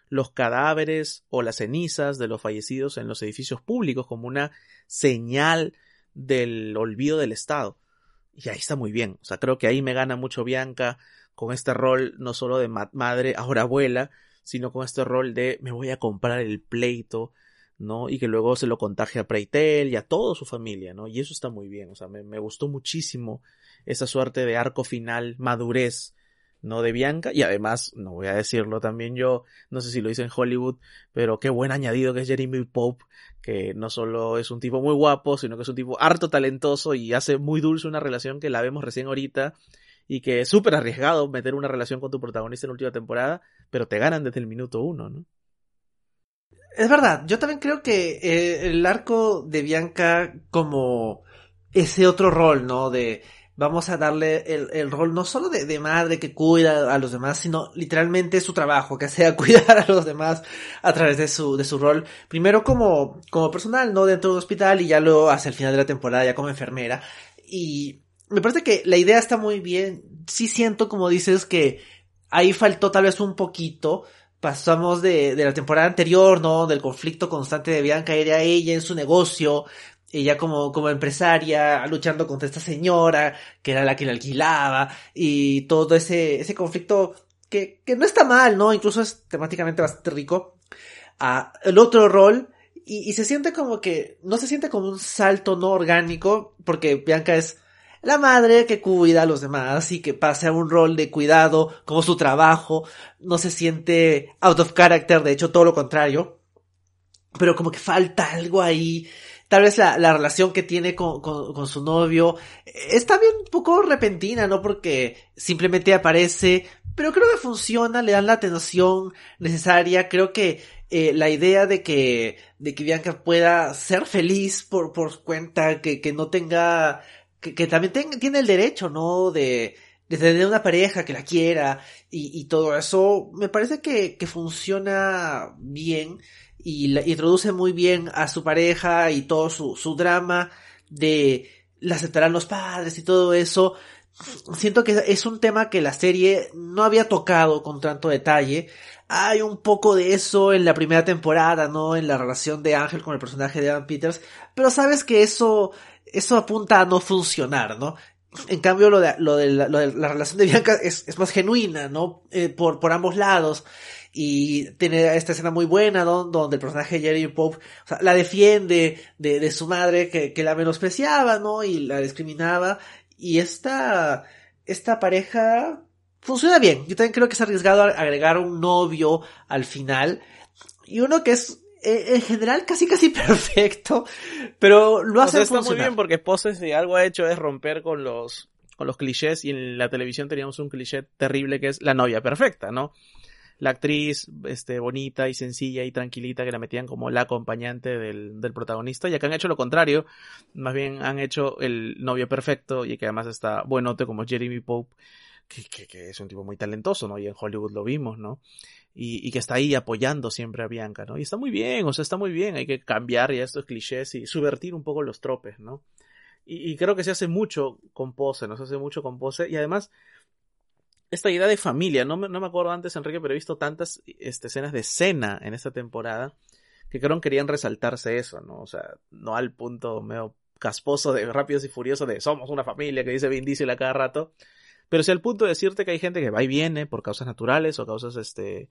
los cadáveres o las cenizas de los fallecidos en los edificios públicos como una señal del olvido del Estado. Y ahí está muy bien. O sea, creo que ahí me gana mucho Bianca con este rol no solo de ma madre, ahora abuela, sino con este rol de me voy a comprar el pleito, ¿no? Y que luego se lo contagie a Preitel y a toda su familia, ¿no? Y eso está muy bien. O sea, me, me gustó muchísimo esa suerte de arco final, madurez, no de Bianca, y además, no voy a decirlo también yo, no sé si lo hice en Hollywood, pero qué buen añadido que es Jeremy Pope, que no solo es un tipo muy guapo, sino que es un tipo harto talentoso y hace muy dulce una relación que la vemos recién ahorita, y que es súper arriesgado meter una relación con tu protagonista en la última temporada, pero te ganan desde el minuto uno, ¿no? Es verdad, yo también creo que eh, el arco de Bianca como ese otro rol, ¿no? De vamos a darle el, el rol no solo de, de, madre que cuida a los demás, sino literalmente su trabajo, que sea cuidar a los demás a través de su, de su rol, primero como, como personal, no dentro del hospital y ya luego hacia el final de la temporada ya como enfermera. Y me parece que la idea está muy bien. Sí siento, como dices, que ahí faltó tal vez un poquito. Pasamos de, de la temporada anterior, ¿no? Del conflicto constante de Bianca, era ella en su negocio, ella como, como empresaria, luchando contra esta señora, que era la que le alquilaba, y todo ese, ese conflicto que, que no está mal, ¿no? Incluso es temáticamente bastante rico. a el otro rol, y, y, se siente como que, no se siente como un salto no orgánico, porque Bianca es la madre que cuida a los demás y que pase a un rol de cuidado como su trabajo, no se siente out of character, de hecho todo lo contrario, pero como que falta algo ahí, tal vez la, la relación que tiene con, con, con, su novio está bien un poco repentina, ¿no? Porque simplemente aparece, pero creo que funciona, le dan la atención necesaria, creo que eh, la idea de que, de que Bianca pueda ser feliz por, por cuenta, que, que no tenga, que, que también ten, tiene el derecho, ¿no? De, de tener una pareja que la quiera y, todo eso, me parece que, que funciona bien y la, introduce muy bien a su pareja y todo su, su drama de la aceptarán los padres y todo eso. Siento que es un tema que la serie no había tocado con tanto detalle. Hay un poco de eso en la primera temporada, ¿no? En la relación de Ángel con el personaje de Evan Peters. Pero sabes que eso, eso apunta a no funcionar, ¿no? En cambio, lo de, lo de la relación de Bianca es, es más genuina, ¿no? Eh, por, por ambos lados y tiene esta escena muy buena donde el personaje Jerry Pope o sea, la defiende de, de su madre que, que, la menospreciaba, ¿no? Y la discriminaba. Y esta, esta pareja funciona bien. Yo también creo que es arriesgado agregar un novio al final. Y uno que es eh, en general casi casi perfecto, pero lo hace o está muy bien porque Pose si algo ha hecho es romper con los con los clichés y en la televisión teníamos un cliché terrible que es la novia perfecta, ¿no? La actriz este, bonita y sencilla y tranquilita que la metían como la acompañante del, del protagonista, y acá han hecho lo contrario, más bien han hecho el novio perfecto y que además está buenote como Jeremy Pope, que, que, es un tipo muy talentoso, ¿no? Y en Hollywood lo vimos, ¿no? Y, y, que está ahí apoyando siempre a Bianca, ¿no? Y está muy bien, o sea, está muy bien, hay que cambiar ya estos clichés y subvertir un poco los tropes, ¿no? Y, y creo que se hace mucho con Pose, ¿no? Se hace mucho con Pose, y además esta idea de familia. No me, no me acuerdo antes, Enrique, pero he visto tantas este, escenas de cena en esta temporada que creo que querían resaltarse eso, ¿no? O sea, no al punto medio casposo de Rápidos y Furiosos de somos una familia que dice Vin Diesel a cada rato, pero sí al punto de decirte que hay gente que va y viene por causas naturales o causas este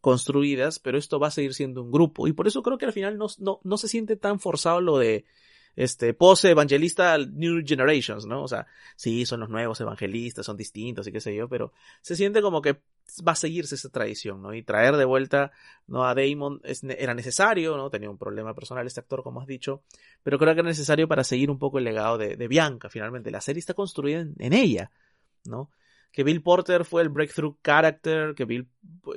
construidas, pero esto va a seguir siendo un grupo y por eso creo que al final no, no, no se siente tan forzado lo de este, pose evangelista New Generations, ¿no? O sea, sí, son los nuevos evangelistas, son distintos y qué sé yo, pero se siente como que va a seguirse esa tradición, ¿no? Y traer de vuelta, ¿no? A Damon era necesario, ¿no? Tenía un problema personal este actor, como has dicho, pero creo que era necesario para seguir un poco el legado de, Bianca, finalmente. La serie está construida en, ella, ¿no? que Bill Porter fue el breakthrough character, que Bill,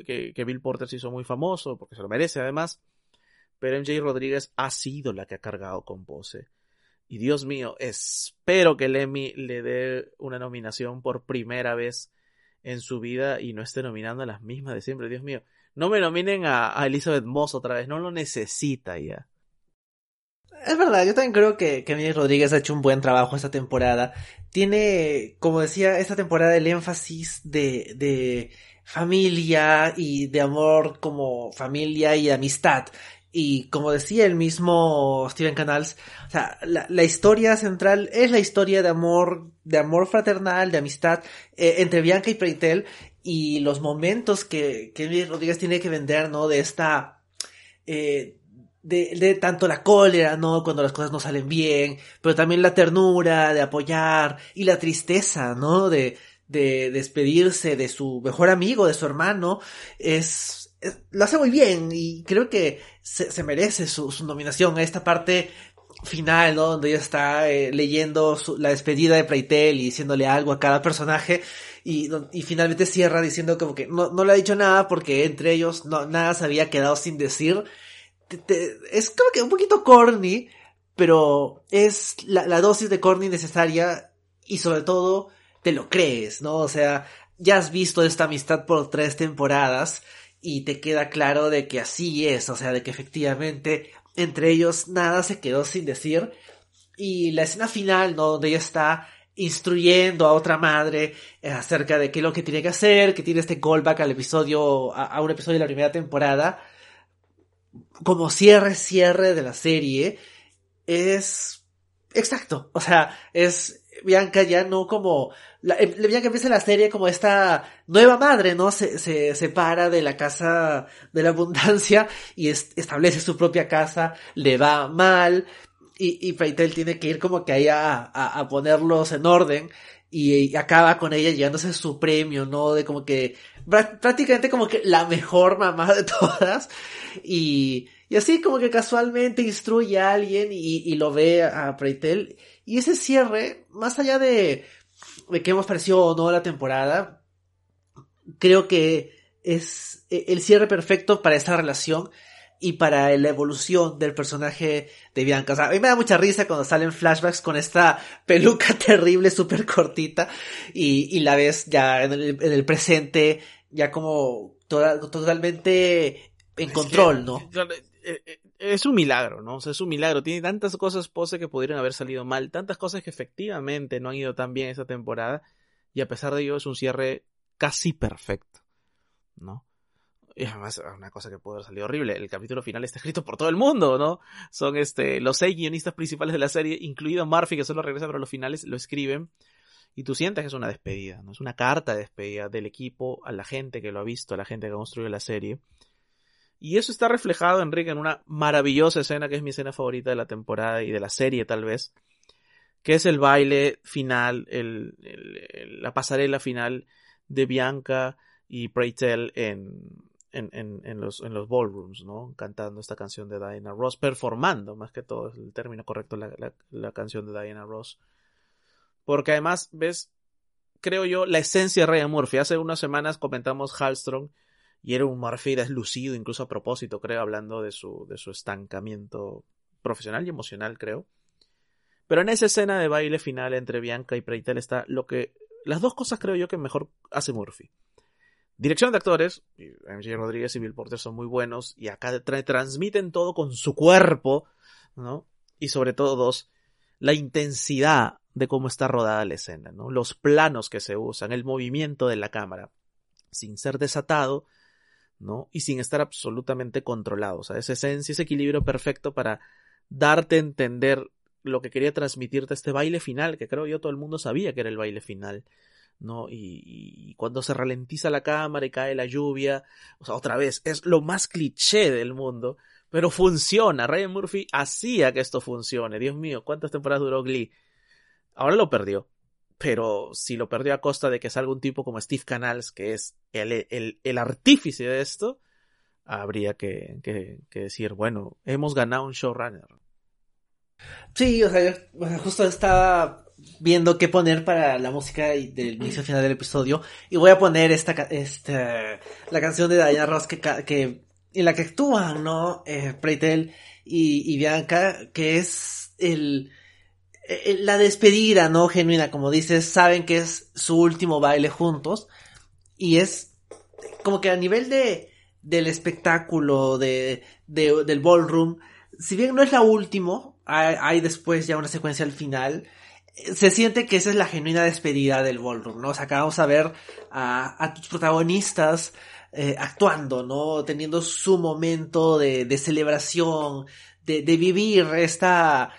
que Bill Porter se hizo muy famoso, porque se lo merece además, pero MJ Rodríguez ha sido la que ha cargado con Pose. Y Dios mío, espero que Lemmy le dé una nominación por primera vez en su vida y no esté nominando a las mismas de siempre. Dios mío, no me nominen a, Elizabeth Moss otra vez, no lo necesita ya. Es verdad, yo también creo que, que Rodríguez ha hecho un buen trabajo esta temporada. Tiene, como decía, esta temporada el énfasis de, de familia y de amor como familia y amistad. Y como decía el mismo Steven Canals, o sea, la, historia central es la historia de amor, de amor fraternal, de amistad eh, entre Bianca y Preitel y los momentos que, que Rodríguez tiene que vender, ¿no? De esta, eh, de, de, tanto la cólera, ¿no? Cuando las cosas no salen bien, pero también la ternura de apoyar y la tristeza, ¿no? De, de despedirse de su mejor amigo, de su hermano, es, lo hace muy bien y creo que se, merece su, nominación a esta parte final, ¿no? Donde ella está eh, leyendo la despedida de Playtel y diciéndole algo a cada personaje y, y finalmente cierra diciendo como que no, no le ha dicho nada porque entre ellos no, nada se había quedado sin decir. es como que un poquito corny, pero es la, la dosis de corny necesaria y sobre todo te lo crees, ¿no? O sea, ya has visto esta amistad por tres temporadas y te queda claro de que así es, o sea, de que efectivamente entre ellos nada se quedó sin decir. Y la escena final, ¿no? Donde ella está instruyendo a otra madre eh, acerca de qué es lo que tiene que hacer, que tiene este callback al episodio, a, un episodio de la primera temporada, como cierre, cierre de la serie, es exacto. O sea, es Bianca ya no como la, eh, Bianca empieza la serie como esta nueva madre, ¿no? Se, se separa de la casa de la abundancia y establece su propia casa, le va mal y, y tiene que ir como que ahí a, a, ponerlos en orden y, acaba con ella llevándose su premio, ¿no? De como que prácticamente como que la mejor mamá de todas y, y así como que casualmente instruye a alguien y, y lo ve a Preitel y ese cierre, más allá de que hemos parecido o no la temporada, creo que es e, el cierre perfecto para esa relación y para la evolución del personaje de Bianca. O sea, a mí me da mucha risa cuando salen flashbacks con esta peluca terrible, súper cortita, y, y, la ves ya en el, en el presente, ya como toda, totalmente en control, ¿no? Es un milagro, ¿no? O sea, es un milagro. Tiene tantas cosas pose que podrían haber salido mal, tantas cosas que efectivamente no han ido tan bien esta temporada, y a pesar de ello es un cierre casi perfecto, ¿no? Y además, una cosa que puede haber salido horrible, el capítulo final está escrito por todo el mundo, ¿no? Son este, los seis guionistas principales de la serie, incluido Murphy, que solo regresa, pero los finales lo escriben. Y tú sientes que es una despedida, ¿no? Es una carta de despedida del equipo a la gente que lo ha visto, a la gente que ha construido la serie. Y eso está reflejado, Enrique, en una maravillosa escena que es mi escena favorita de la temporada y de la serie, tal vez. Que es el baile final, el, la pasarela final de Bianca y Preytel en, en, en, los, en los ballrooms, ¿no? Cantando esta canción de Diana Ross, performando, más que todo, es el término correcto, la, la, canción de Diana Ross. Porque además, ves, creo yo, la esencia de Ryan Murphy. Hace unas semanas comentamos Hallstrong y era un Murphy deslucido, incluso a propósito, creo, hablando de su, de su estancamiento profesional y emocional, creo. Pero en esa escena de baile final entre Bianca y Preitel está lo que. Las dos cosas creo yo que mejor hace Murphy. Dirección de actores, MJ Rodríguez y Bill Porter son muy buenos y acá transmiten todo con su cuerpo, ¿no? Y sobre todo dos, la intensidad de cómo está rodada la escena, ¿no? Los planos que se usan, el movimiento de la cámara, sin ser desatado, ¿no? Y sin estar absolutamente controlado, o sea, esa esencia, ese equilibrio perfecto para darte a entender lo que quería transmitirte este baile final, que creo yo todo el mundo sabía que era el baile final, ¿no? Y, cuando se ralentiza la cámara y cae la lluvia, o sea, otra vez, es lo más cliché del mundo, pero funciona. Ryan Murphy hacía que esto funcione. Dios mío, ¿cuántas temporadas duró Glee? Ahora lo perdió. Pero si lo perdió a costa de que salga un tipo como Steve Canals, que es el, el, el artífice de esto, habría que, que, decir, bueno, hemos ganado un showrunner. Sí, o sea, yo justo estaba viendo qué poner para la música del inicio final del episodio. Y voy a poner esta, esta la canción de Diana Ross que, que en la que actúan, ¿no? Eh, Preitel y, Bianca, que es el, la despedida, ¿no? Genuina, como dices, saben que es su último baile juntos. Y es como que a nivel de, del espectáculo, de, de del ballroom, si bien no es la última, hay, hay después ya una secuencia al final se siente que esa es la genuina despedida del ballroom, ¿no? O sea, acá vamos a ver a, a tus protagonistas eh, actuando, ¿no? Teniendo su momento de, de celebración, de, de, vivir esta,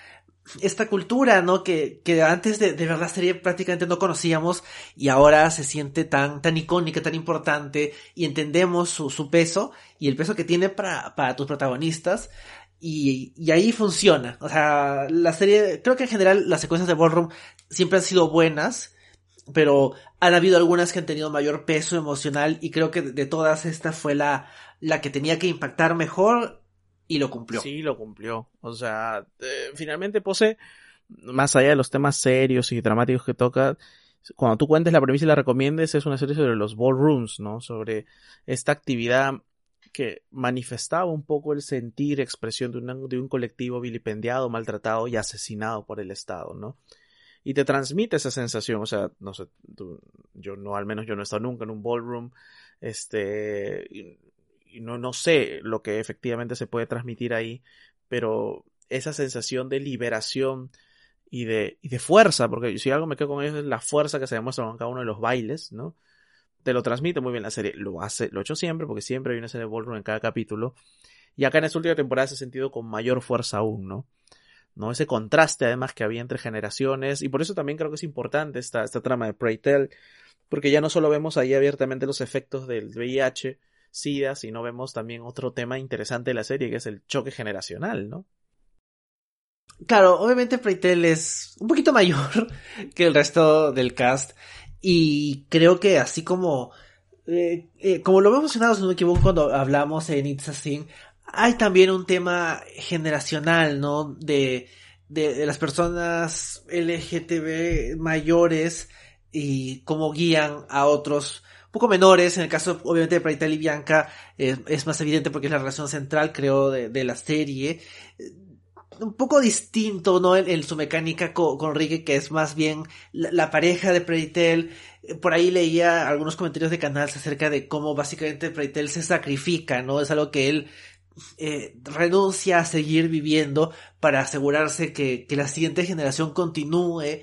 esta cultura, ¿no? Que, que antes de, de ver la serie prácticamente no conocíamos y ahora se siente tan, tan icónica, tan importante y entendemos su, su peso y el peso que tiene para, para tus protagonistas y, y, ahí funciona. O sea, la serie, creo que en general las secuencias de Ballroom siempre han sido buenas, pero han habido algunas que han tenido mayor peso emocional y creo que de todas esta fue la, la que tenía que impactar mejor y lo cumplió. Sí, lo cumplió. O sea, eh, finalmente Pose, más allá de los temas serios y dramáticos que toca, cuando tú cuentes la premisa y la recomiendes, es una serie sobre los ballrooms, ¿no? Sobre esta actividad que manifestaba un poco el sentir, expresión de, de un colectivo vilipendiado, maltratado y asesinado por el Estado, ¿no? Y te transmite esa sensación, o sea, no sé, yo no, al menos yo no he estado nunca en un ballroom, este, no, no sé lo que efectivamente se puede transmitir ahí, pero esa sensación de liberación y de, y de fuerza, porque si algo me quedo con ellos es la fuerza que se demuestra en cada uno de los bailes, ¿no? te lo transmite muy bien la serie. Lo hace, lo he hecho siempre, porque siempre hay una serie de Ballroom en cada capítulo. Y acá en esta última temporada se ha sentido con mayor fuerza aún, ¿no? ¿no? Ese contraste además que había entre generaciones. Y por eso también creo que es importante esta, esta trama de Pray Tell. Porque ya no solo vemos ahí abiertamente los efectos del VIH, SIDA, sino vemos también otro tema interesante de la serie, que es el choque generacional, ¿no? Claro, obviamente Tell es un poquito mayor que el resto del cast y creo que así como, eh, eh, como lo hemos mencionado, si no me equivoco, cuando hablamos en It's a Thing, hay también un tema generacional, ¿no? De, de, de las personas LGTB mayores y cómo guían a otros un poco menores. En el caso, obviamente, de Preitel y Bianca, es más evidente porque es la relación central, creo, de, de la serie un poco distinto, ¿no? En, su mecánica con, con, Ricky, que es más bien la, pareja de Preitel. Por ahí leía algunos comentarios de canales acerca de cómo básicamente Preitel se sacrifica, ¿no? Es algo que él eh, renuncia a seguir viviendo para asegurarse que, que la siguiente generación continúe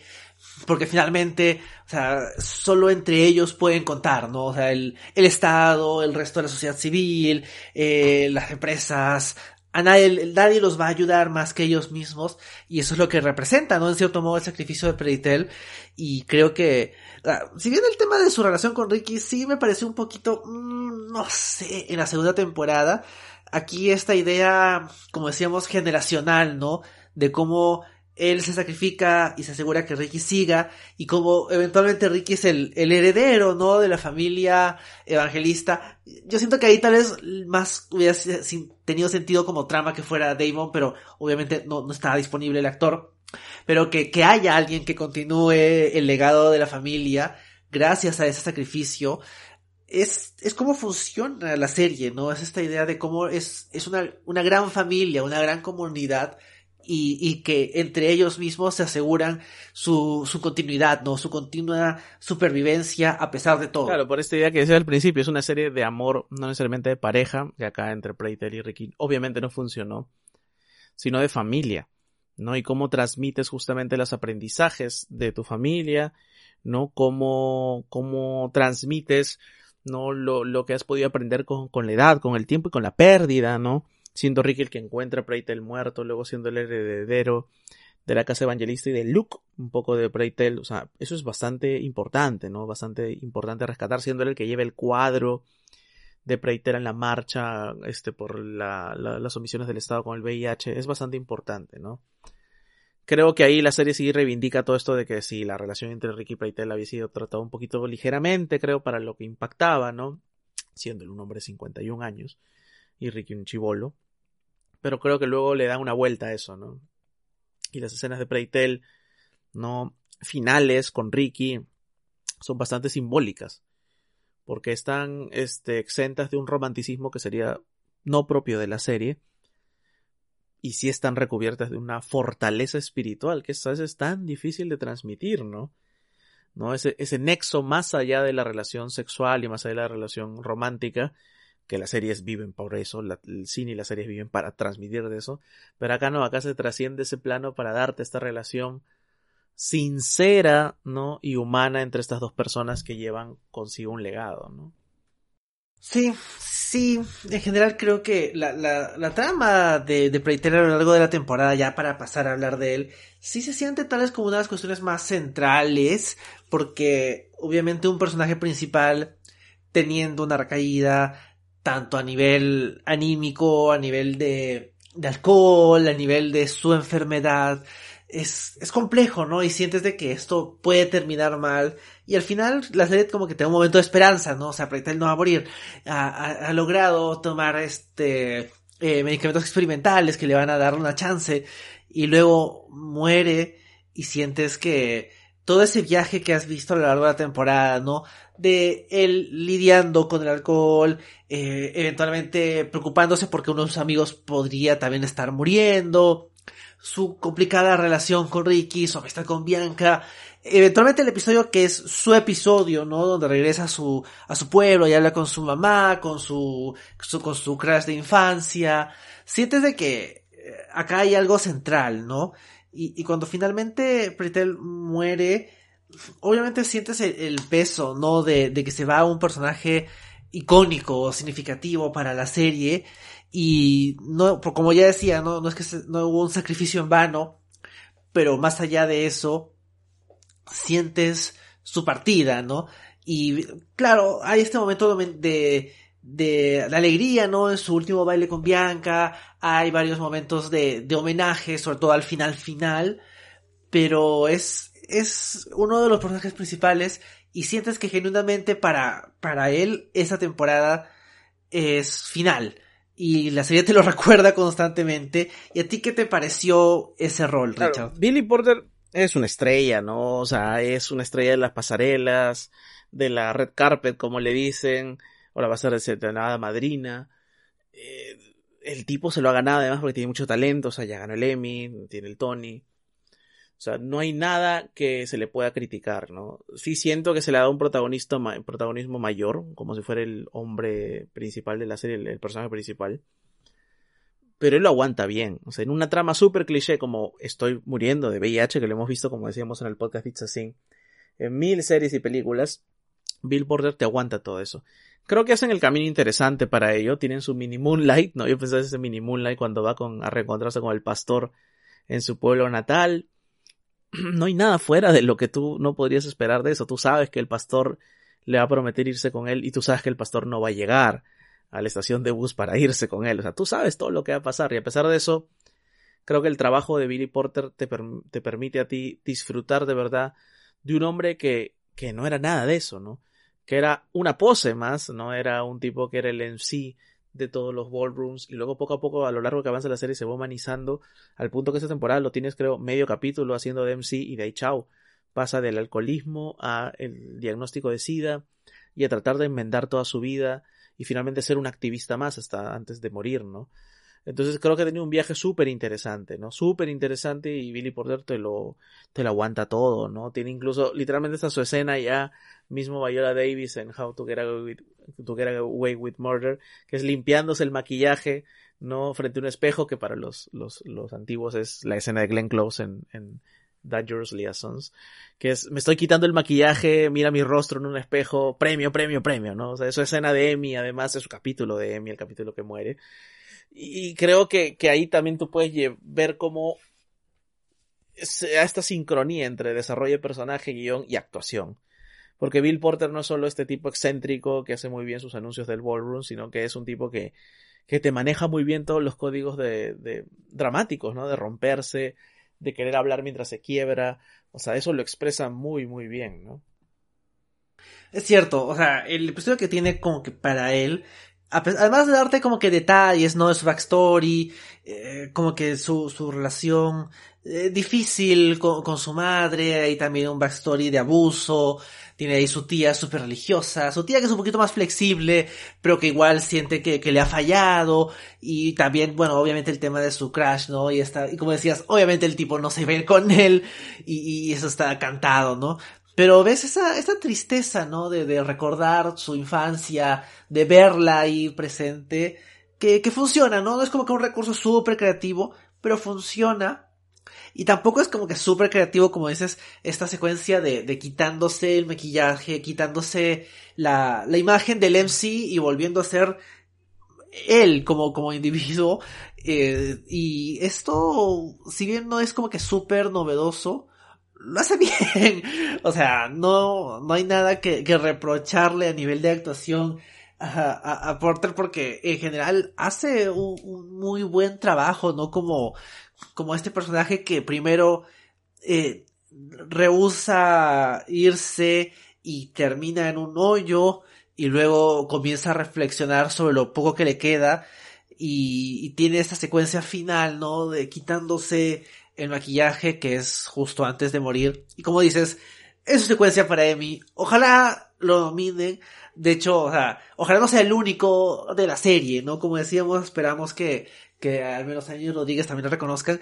porque finalmente, o sea, solo entre ellos pueden contar, ¿no? O sea, el, el Estado, el resto de la sociedad civil, eh, las empresas, a nadie, nadie los va a ayudar más que ellos mismos y eso es lo que representa, ¿no? En cierto modo el sacrificio de Preditel y creo que, si bien el tema de su relación con Ricky sí me pareció un poquito, mm, no sé, en la segunda temporada, aquí esta idea, como decíamos, generacional, ¿no? De cómo él se sacrifica y se asegura que Ricky siga y como eventualmente Ricky es el, el, heredero, ¿no? De la familia evangelista. Yo siento que ahí tal vez más hubiera tenido sentido como trama que fuera Damon, pero obviamente no, no estaba disponible el actor. Pero que, que haya alguien que continúe el legado de la familia gracias a ese sacrificio. Es, es como funciona la serie, ¿no? Es esta idea de cómo es, es una, una gran familia, una gran comunidad y, que entre ellos mismos se aseguran su, continuidad, ¿no? Su continua supervivencia a pesar de todo. Claro, por esta idea que decía al principio, es una serie de amor, no necesariamente de pareja, que acá entre Prater y Ricky obviamente no funcionó, sino de familia, ¿no? Y cómo transmites justamente los aprendizajes de tu familia, ¿no? Cómo, cómo transmites, ¿no? Lo, lo que has podido aprender con, con la edad, con el tiempo y con la pérdida, ¿no? Siendo Ricky el que encuentra a Preitel muerto, luego siendo el heredero de la casa evangelista y de Luke, un poco de Preitel, o sea, eso es bastante importante, ¿no? Bastante importante rescatar, siendo él el que lleva el cuadro de Preitel en la marcha, este, por la, las omisiones del Estado con el VIH, es bastante importante, ¿no? Creo que ahí la serie sí reivindica todo esto de que sí, la relación entre Ricky y Preitel había sido tratada un poquito ligeramente, creo, para lo que impactaba, ¿no? Siendo él un hombre de 51 años y Ricky un chivolo pero creo que luego le dan una vuelta a eso, ¿no? Y las escenas de Preitel, ¿no? Finales con Ricky son bastante simbólicas, porque están este, exentas de un romanticismo que sería no propio de la serie, y sí están recubiertas de una fortaleza espiritual, que a veces es tan difícil de transmitir, ¿no? ¿no? Ese, ese nexo más allá de la relación sexual y más allá de la relación romántica, que las series viven por eso, el cine y las series viven para transmitir de eso, pero acá no, acá se trasciende ese plano para darte esta relación sincera, ¿no? Y humana entre estas dos personas que llevan consigo un legado, ¿no? Sí, sí, en general creo que la, la, trama de, de a lo largo de la temporada, ya para pasar a hablar de él, sí se siente tal vez como una de las cuestiones más centrales, porque obviamente un personaje principal teniendo una recaída, tanto a nivel anímico, a nivel de, de alcohol, a nivel de su enfermedad. Es, es complejo, ¿no? Y sientes de que esto puede terminar mal. Y al final la serie como que te da un momento de esperanza, ¿no? O sea, Pretel no va a morir. Ha, ha, logrado tomar este eh, medicamentos experimentales que le van a dar una chance. Y luego muere y sientes que todo ese viaje que has visto a lo largo de la temporada, ¿no? De él lidiando con el alcohol, eh, eventualmente preocupándose porque uno de sus amigos podría también estar muriendo, su complicada relación con Ricky, su amistad con Bianca, eventualmente el episodio que es su episodio, ¿no? Donde regresa a su, a su pueblo y habla con su mamá, con su, con su crush de infancia, sientes de que eh, acá hay algo central, ¿no? Y, cuando finalmente Pretel muere, obviamente sientes el, peso, ¿no? De, de, que se va un personaje icónico, significativo para la serie. Y no, como ya decía, no, no es que no hubo un sacrificio en vano, pero más allá de eso, sientes su partida, ¿no? Y claro, hay este momento de, de, de, alegría, ¿no? En su último baile con Bianca, hay varios momentos de, de homenaje, sobre todo al final final, pero es, es uno de los personajes principales y sientes que genuinamente para, para él esa temporada es final. Y la serie te lo recuerda constantemente. ¿Y a ti qué te pareció ese rol, Richard? Billy Porter es una estrella, ¿no? O sea, es una estrella de las pasarelas, de la red carpet, como le dicen, ahora va a ser de nada madrina. Eh, el tipo se lo ha ganado además porque tiene mucho talento, o sea, ya ganó el Emmy, tiene el Tony. O sea, no hay nada que se le pueda criticar, ¿no? Sí siento que se le dado un protagonista, protagonismo mayor, como si fuera el hombre principal de la serie, el, personaje principal. Pero él lo aguanta bien. O sea, en una trama súper cliché como Estoy muriendo de VIH, que lo hemos visto, como decíamos en el podcast It's a en mil series y películas, Bill Porter te aguanta todo eso. Creo que hacen el camino interesante para ello. Tienen su mini moonlight, ¿no? Yo pensaba ese mini moonlight cuando va con, a reencontrarse con el pastor en su pueblo natal. No hay nada fuera de lo que tú no podrías esperar de eso. Tú sabes que el pastor le va a prometer irse con él y tú sabes que el pastor no va a llegar a la estación de bus para irse con él. O sea, tú sabes todo lo que va a pasar y a pesar de eso, creo que el trabajo de Billy Porter te, te permite a ti disfrutar de verdad de un hombre que, que no era nada de eso, ¿no? que era una pose más, no era un tipo que era el MC de todos los ballrooms y luego poco a poco a lo largo que avanza la serie se va humanizando al punto que esta temporada lo tienes creo medio capítulo haciendo de MC y de ahí chao pasa del alcoholismo a el diagnóstico de SIDA y a tratar de enmendar toda su vida y finalmente ser un activista más hasta antes de morir, ¿no? Entonces creo que ha tenido un viaje súper interesante, ¿no? Súper interesante y Billy Porter te lo, te lo aguanta todo, ¿no? Tiene incluso, literalmente está su escena ya, mismo Viola Davis en How to Get Away with, Murder, que es limpiándose el maquillaje, ¿no? Frente a un espejo, que para los, los, los antiguos es la escena de Glenn Close en, en Dangerous Liaisons, que es, me estoy quitando el maquillaje, mira mi rostro en un espejo, premio, premio, premio, ¿no? O sea, es su escena de Emmy, además es su capítulo de Emmy, el capítulo que muere. Y creo que, que ahí también tú puedes ver cómo esta sincronía entre desarrollo de personaje, guion y actuación. Porque Bill Porter no es solo este tipo excéntrico que hace muy bien sus anuncios del ballroom, sino que es un tipo que, que te maneja muy bien todos los códigos de, de dramáticos, ¿no? De romperse, de querer hablar mientras se quiebra. O sea, eso lo expresa muy, muy bien, ¿no? Es cierto, o sea, el episodio que tiene como que para él además de darte como que detalles, ¿no? De su backstory, eh, como que su, su relación eh, difícil con, su madre, hay también un backstory de abuso, tiene ahí su tía súper religiosa, su tía que es un poquito más flexible, pero que igual siente que, que, le ha fallado, y también, bueno, obviamente el tema de su crash, ¿no? Y está, y como decías, obviamente el tipo no se ve con él, y eso está cantado, ¿no? Pero ves esa, esa tristeza, ¿no? De, de recordar su infancia, de verla ahí presente, que, que funciona, ¿no? No es como que un recurso súper creativo, pero funciona. Y tampoco es como que súper creativo, como dices, esta secuencia de, de quitándose el maquillaje, quitándose la, la imagen del MC y volviendo a ser él como, como individuo. Eh, y esto, si bien no es como que súper novedoso, lo hace bien. o sea, no, no hay nada que, reprocharle a nivel de actuación a, a, Porter porque en general hace un, muy buen trabajo, ¿no? Como, como este personaje que primero eh, rehúsa irse y termina en un hoyo y luego comienza a reflexionar sobre lo poco que le queda y, y tiene esta secuencia final, ¿no? De quitándose el maquillaje que es justo antes de morir. Y como dices, es su secuencia para Emmy. Ojalá lo dominen. De hecho, o sea, ojalá no sea el único de la serie, ¿no? Como decíamos, esperamos que, que al menos Años Rodríguez también lo reconozcan.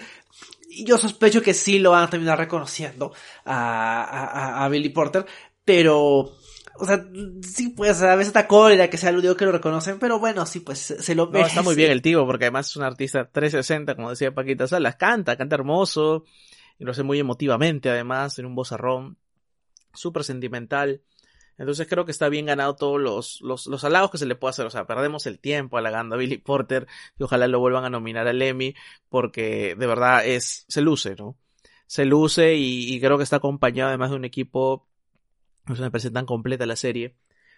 Y yo sospecho que sí lo van a terminar reconociendo a, a, a Billy Porter. Pero o sea, sí, pues a veces está cólera que sea el único que lo reconocen, pero bueno, sí, pues se lo ve. No, está muy bien el tío, porque además es un artista 360, como decía Paquita Salas, canta, canta hermoso, y lo hace muy emotivamente, además, en un vozarrón, súper sentimental. Entonces creo que está bien ganado todos los, los, los halagos que se le puede hacer. O sea, perdemos el tiempo halagando a Billy Porter y ojalá lo vuelvan a nominar al Emmy porque de verdad es, se luce, ¿no? Se luce y, y creo que está acompañado además de un equipo eso me parece tan completa la serie.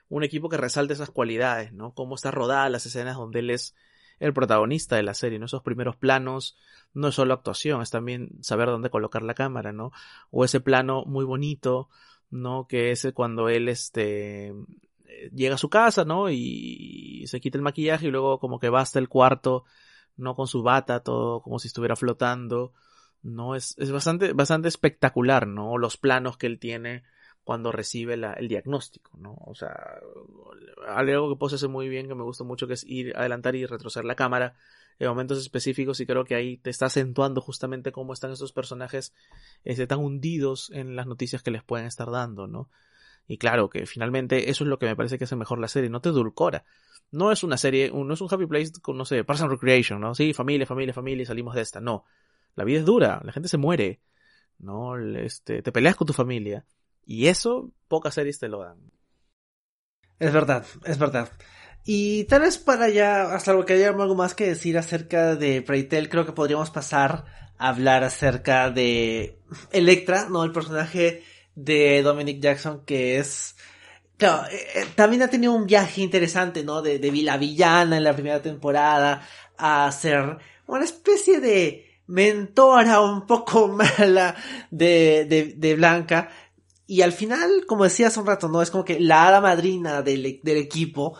Un equipo que resalta esas cualidades, ¿no? Cómo está rodada las escenas donde él es el protagonista de la serie, ¿no? Esos primeros planos no es solo actuación, es también saber dónde colocar la cámara, ¿no? O ese plano muy bonito, ¿no? Que es cuando él, este, llega a su casa, ¿no? Y se quita el maquillaje y luego como que basta el cuarto, ¿no? Con su bata, todo como si estuviera flotando, ¿no? Es, es bastante, bastante espectacular, ¿no? Los planos que él tiene cuando recibe la, el diagnóstico, ¿no? O sea, algo que Pose hace muy bien, que me gusta mucho, que es ir, adelantar y retroceder la cámara en momentos específicos y creo que ahí te está acentuando justamente cómo están estos personajes este, tan hundidos en las noticias que les pueden estar dando, ¿no? Y claro, que finalmente eso es lo que me parece que hace mejor la serie, no te edulcora. No es una serie, no es un Happy Place con, no sé, Parks and Recreation, ¿no? Sí, familia, familia, familia salimos de esta. No. La vida es dura, la gente se muere, ¿no? Este, te peleas con tu familia. Y eso, pocas series te lo dan. Es verdad, es verdad. Y tal vez para ya, hasta algo que haya algo más que decir acerca de Preytel, creo que podríamos pasar a hablar acerca de Electra, ¿no? El personaje de Dominic Jackson que es... Claro, eh, eh, también ha tenido un viaje interesante, ¿no? De, de la villana en la primera temporada a ser una especie de mentora un poco mala de, de, de Blanca. Y al final, como decía hace un rato, ¿no? Es como que la hada madrina del, del equipo,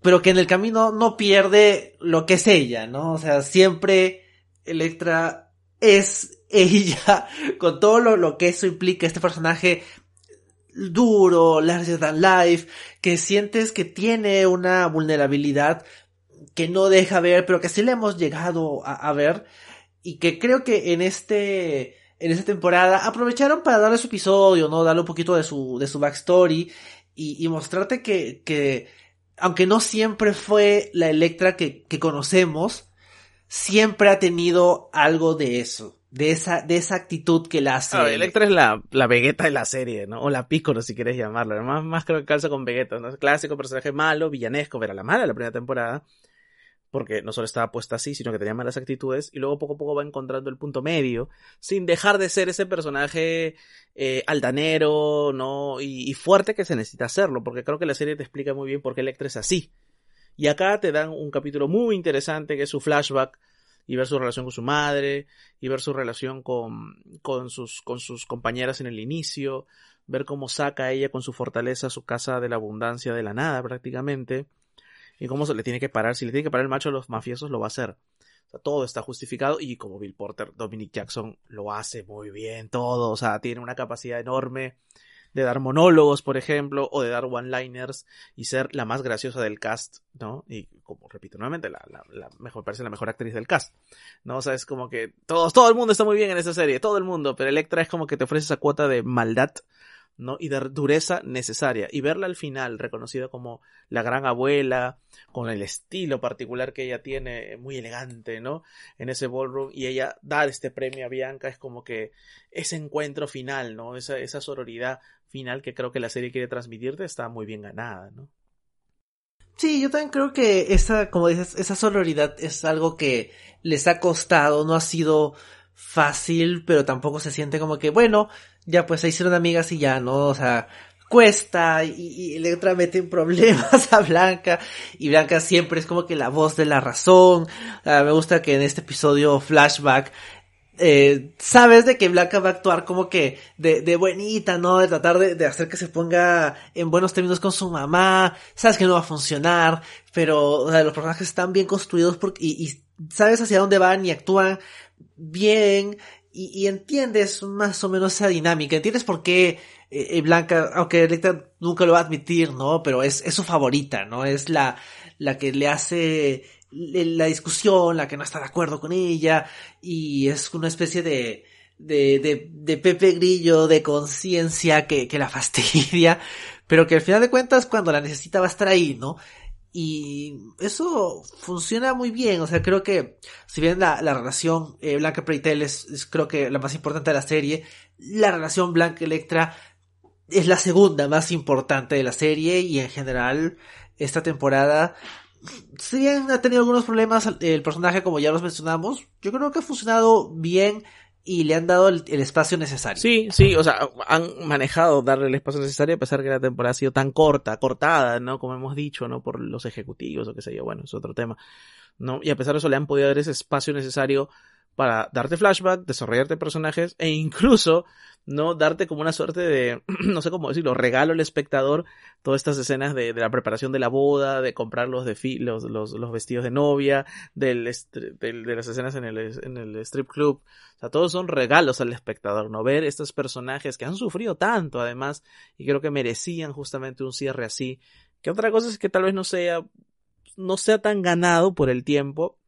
pero que en el camino no pierde lo que es ella, ¿no? O sea, siempre Electra es ella, con todo lo, lo que eso implica, este personaje duro, larger than life, que sientes que tiene una vulnerabilidad que no deja ver, pero que sí le hemos llegado a, a ver, y que creo que en este, en esta temporada aprovecharon para darle su episodio, ¿no? Darle un poquito de su, de su backstory y, y mostrarte que, que, aunque no siempre fue la Electra que, que conocemos, siempre ha tenido algo de eso. De esa, de esa actitud que la hace. Claro, Electra es la, la Vegeta de la serie, ¿no? O la Piccolo, si quieres llamarla. Más, más creo que calza con Vegeta, ¿no? Clásico personaje malo, villanesco, era la mala la primera temporada porque no solo estaba puesta así, sino que tenía malas actitudes, y luego poco a poco va encontrando el punto medio, sin dejar de ser ese personaje eh, altanero, ¿no? Y, fuerte que se necesita hacerlo, porque creo que la serie te explica muy bien por qué Electra es así. Y acá te dan un capítulo muy interesante, que es su flashback, y ver su relación con su madre, y ver su relación con, con, sus, con sus compañeras en el inicio, ver cómo saca ella con su fortaleza su casa de la abundancia de la nada prácticamente, y cómo se le tiene que parar. Si le tiene que parar el macho a los mafiosos, lo va a hacer. O sea, todo está justificado y como Bill Porter, Dominic Jackson lo hace muy bien, todo. O sea, tiene una capacidad enorme de dar monólogos, por ejemplo, o de dar one-liners y ser la más graciosa del cast, ¿no? Y como repito nuevamente, la, la, la mejor, parece la mejor actriz del cast, ¿no? O sea, es como que todos, todo el mundo está muy bien en esa serie, todo el mundo, pero Electra es como que te ofrece esa cuota de maldad ¿no? Y de dureza necesaria. Y verla al final, reconocida como la gran abuela, con el estilo particular que ella tiene, muy elegante, ¿no? En ese ballroom, y ella dar este premio a Bianca es como que ese encuentro final, ¿no? Esa, esa sororidad final que creo que la serie quiere transmitirte está muy bien ganada, ¿no? Sí, yo también creo que esa, como dices, esa sororidad es algo que les ha costado, no ha sido fácil, pero tampoco se siente como que, bueno, ya pues se hicieron amigas y ya, ¿no? O sea, cuesta y, y Electra mete en problemas a Blanca y Blanca siempre es como que la voz de la razón. Uh, me gusta que en este episodio flashback eh, sabes de que Blanca va a actuar como que de, de buenita, ¿no? De tratar de, de, hacer que se ponga en buenos términos con su mamá. Sabes que no va a funcionar, pero o sea, los personajes están bien construidos porque, y, y sabes hacia dónde van y actúan bien y, y, entiendes más o menos esa dinámica, entiendes por qué eh, Blanca, aunque Electra nunca lo va a admitir, ¿no? Pero es, es su favorita, ¿no? Es la, la que le hace la discusión, la que no está de acuerdo con ella, y es una especie de, de, de, de Pepe Grillo de conciencia que, que la fastidia, pero que al final de cuentas cuando la necesita va a estar ahí, ¿no? Y eso funciona muy bien, o sea, creo que si bien la, la relación eh, Blanca Preitel es, es, creo que la más importante de la serie, la relación Blanca Electra es la segunda más importante de la serie y en general esta temporada, si bien ha tenido algunos problemas el personaje como ya los mencionamos, yo creo que ha funcionado bien y le han dado el, espacio necesario. Sí, sí, o sea, han manejado darle el espacio necesario a pesar que la temporada ha sido tan corta, cortada, ¿no? Como hemos dicho, ¿no? Por los ejecutivos o qué sé yo, bueno, es otro tema, ¿no? Y a pesar de eso le han podido dar ese espacio necesario para darte flashback, desarrollarte personajes e incluso no darte como una suerte de, no sé cómo decirlo, regalo al espectador todas estas escenas de, de la preparación de la boda, de comprar los, los, vestidos de novia, del, de las escenas en el, en el strip club. O sea, todos son regalos al espectador, ¿no? Ver estos personajes que han sufrido tanto, además, y creo que merecían justamente un cierre así. Que otra cosa es que tal vez no sea, no sea tan ganado por el tiempo,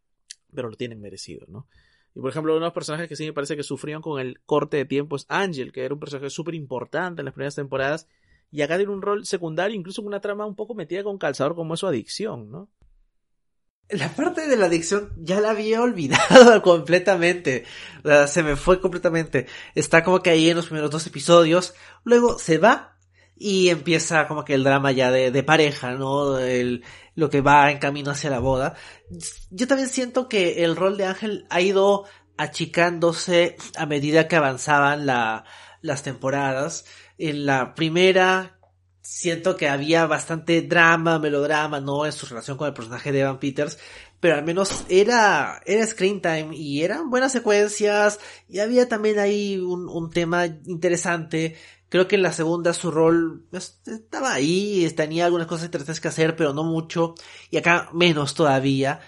pero lo tienen merecido, ¿no? Y por ejemplo, uno de los personajes que sí me parece que sufrieron con el corte de tiempo es Angel, que era un personaje súper importante en las primeras temporadas. Y acá tiene un rol secundario, incluso con una trama un poco metida con calzador como es su adicción, ¿no? La parte de la adicción ya la había olvidado completamente. O sea, se me fue completamente. Está como que ahí en los primeros dos episodios. Luego se va y empieza como que el drama ya de, pareja, ¿no? El, lo que va en camino hacia la boda. Yo también siento que el rol de Ángel ha ido achicándose a medida que avanzaban la, las temporadas. En la primera siento que había bastante drama, melodrama, ¿no? En su relación con el personaje de Evan Peters. Pero al menos era, era screen time y eran buenas secuencias y había también ahí un, un tema interesante Creo que en la segunda su rol pues, estaba ahí, tenía algunas cosas interesantes que hacer, pero no mucho. Y acá menos todavía.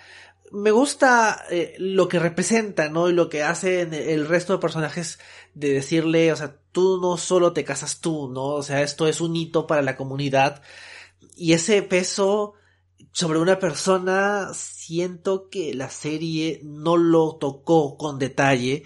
Me gusta eh, lo que representa, ¿no? Y lo que hacen el resto de personajes de decirle, o sea, tú no solo te casas tú, ¿no? O sea, esto es un hito para la comunidad. Y ese peso sobre una persona, siento que la serie no lo tocó con detalle.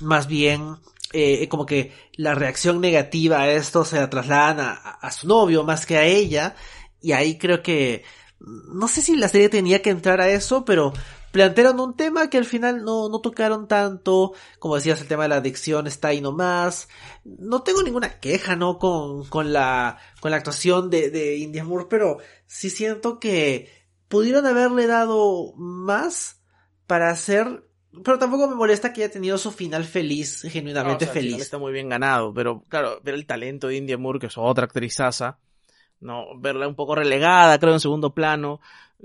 Más bien, eh, como que la reacción negativa a esto se la trasladan a, su novio más que a ella. Y ahí creo que, no sé si la serie tenía que entrar a eso, pero plantearon un tema que al final no, no tocaron tanto. Como decías, el tema de la adicción está ahí nomás. No tengo ninguna queja, ¿no? Con, con la, con la actuación de, de India Moore, pero sí siento que pudieron haberle dado más para hacer pero tampoco me molesta que haya tenido su final feliz, genuinamente feliz. está muy bien ganado, pero claro, ver el talento de India Moore, que es otra actrizaza, no, verla un poco relegada, creo, en segundo plano.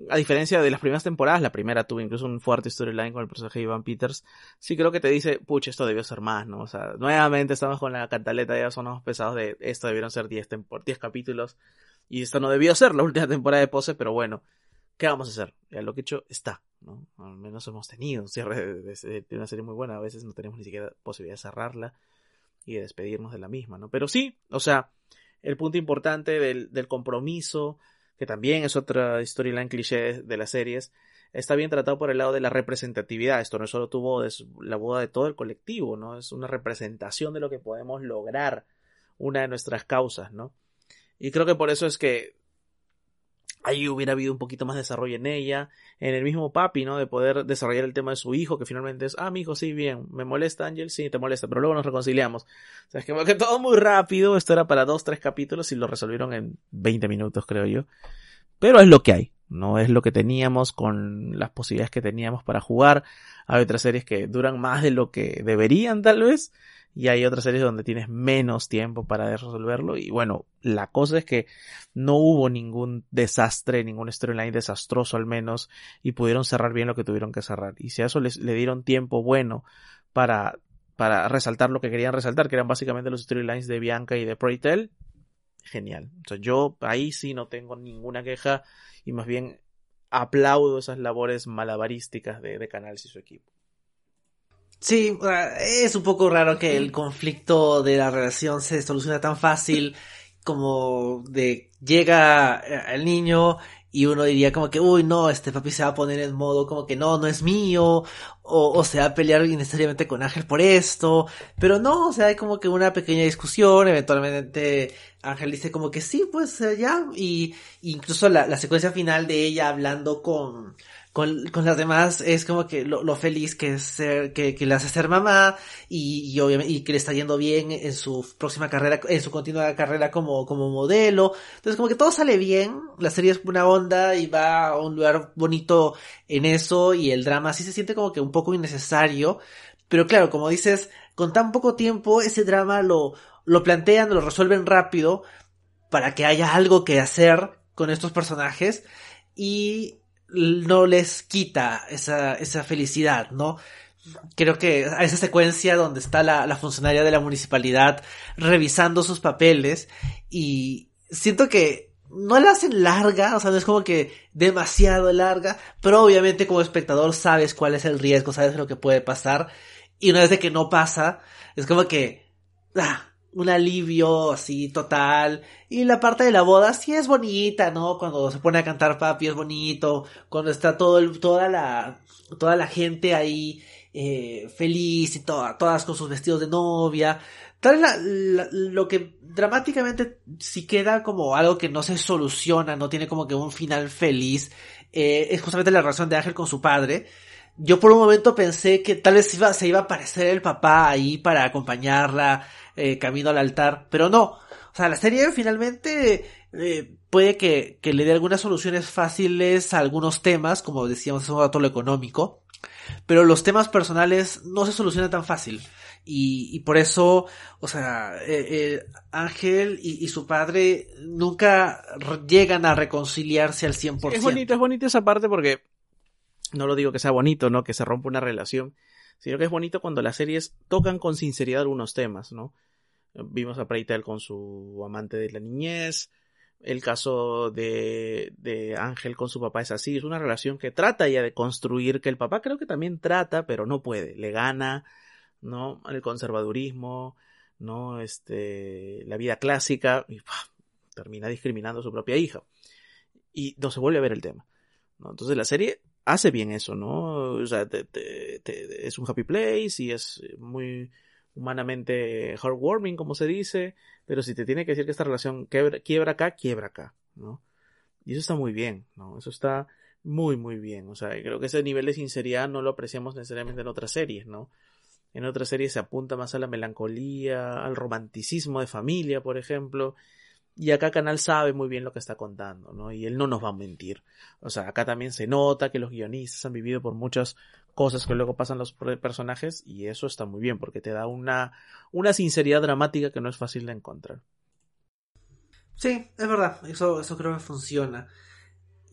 A diferencia de las primeras temporadas, la primera tuvo incluso un fuerte storyline con el personaje de Ivan Peters. Sí creo que te dice, pucha, esto debió ser más, ¿no? O sea, nuevamente estamos con la cantaleta, ya son pesados de esto debieron ser 10 10 capítulos. Y esto no debió ser la última temporada de Pose, pero bueno, ¿qué vamos a hacer? Ya lo que he hecho está, ¿no? Al menos hemos tenido un cierre de, una serie muy buena, a veces no tenemos ni siquiera posibilidad de cerrarla y de despedirnos de la misma, ¿no? Pero sí, o sea, el punto importante del, del compromiso, que también es otra storyline cliché de las series, está bien tratado por el lado de la representatividad. Esto no solo tuvo la boda de todo el colectivo, ¿no? Es una representación de lo que podemos lograr, una de nuestras causas, ¿no? Y creo que por eso es que ahí hubiera habido un poquito más de desarrollo en ella, en el mismo papi, ¿no? De poder desarrollar el tema de su hijo, que finalmente es, ah, mi hijo, sí, bien, me molesta Ángel, sí, te molesta, pero luego nos reconciliamos. O sea, es que, que todo muy rápido, esto era para dos, tres capítulos y lo resolvieron en 20 minutos, creo yo. Pero es lo que hay, no es lo que teníamos con las posibilidades que teníamos para jugar. Hay otras series que duran más de lo que deberían, tal vez, y hay otras series donde tienes menos tiempo para resolverlo y bueno, la cosa es que no hubo ningún desastre, ningún storyline desastroso al menos y pudieron cerrar bien lo que tuvieron que cerrar y si a eso les, le dieron tiempo bueno para para resaltar lo que querían resaltar, que eran básicamente los storylines de Bianca y de Preytel, genial. O sea, yo ahí sí no tengo ninguna queja y más bien aplaudo esas labores malabarísticas de, de y su equipo. Sí, es un poco raro que el conflicto de la relación se solucione tan fácil como de llega el niño y uno diría como que, uy, no, este papi se va a poner en modo como que no, no es mío, o, o se va a pelear innecesariamente con Ángel por esto, pero no, o sea, hay como que una pequeña discusión, eventualmente Ángel dice como que sí, pues ya, y incluso la, la secuencia final de ella hablando con, con, con las demás es como que lo, lo feliz que es ser, que, que, le hace ser mamá y, y, obviamente, y que le está yendo bien en su próxima carrera, en su continua carrera como, como modelo. Entonces como que todo sale bien, la serie es una onda y va a un lugar bonito en eso y el drama sí se siente como que un poco innecesario. Pero claro, como dices, con tan poco tiempo ese drama lo, lo plantean, lo resuelven rápido para que haya algo que hacer con estos personajes y no les quita esa, esa felicidad, ¿no? creo que a esa secuencia donde está la, la funcionaria de la municipalidad revisando sus papeles y siento que no la hacen larga, o sea, no es como que demasiado larga, pero obviamente como espectador sabes cuál es el riesgo, sabes lo que puede pasar, y una vez de que no pasa, es como que, ah, un alivio así total, y la parte de la boda sí es bonita, ¿no? Cuando se pone a cantar papi es bonito, cuando está todo el, toda la, toda la gente ahí, eh, feliz y toda, todas con sus vestidos de novia, Tal la, lo que dramáticamente si queda como algo que no se soluciona, no tiene como que un final feliz, eh, es justamente la relación de Ángel con su padre. Yo por un momento pensé que tal vez iba, se iba a aparecer el papá ahí para acompañarla eh, camino al altar, pero no. O sea, la serie finalmente eh, puede que, que, le dé algunas soluciones fáciles a algunos temas, como decíamos hace un rato lo económico, pero los temas personales no se solucionan tan fácil. Y, y por eso, o sea, eh, Ángel y, y, su padre nunca llegan a reconciliarse al 100%. Es bonito, es bonito esa parte porque no lo digo que sea bonito, ¿no? Que se rompa una relación, sino que es bonito cuando las series tocan con sinceridad algunos temas, ¿no? Vimos a Preitel con su amante de la niñez, el caso de, de Ángel con su papá es así, es una relación que trata ya de construir, que el papá creo que también trata, pero no puede, le gana, ¿no? El conservadurismo, ¿no? Este, la vida clásica, y termina discriminando a su propia hija. Y no se vuelve a ver el tema, ¿no? Entonces la serie hace bien eso, ¿no? O sea, te, te, te, es un happy place y es muy humanamente heartwarming, como se dice, pero si te tiene que decir que esta relación quiebra, quiebra acá, quiebra acá, ¿no? Y eso está muy bien, ¿no? Eso está muy, muy bien. O sea, creo que ese nivel de sinceridad no lo apreciamos necesariamente en otras series, ¿no? En otras series se apunta más a la melancolía, al romanticismo de familia, por ejemplo. Y acá Canal sabe muy bien lo que está contando, ¿no? Y él no nos va a mentir. O sea, acá también se nota que los guionistas han vivido por muchas cosas que luego pasan los personajes y eso está muy bien porque te da una, una sinceridad dramática que no es fácil de encontrar. Sí, es verdad, eso, eso creo que funciona.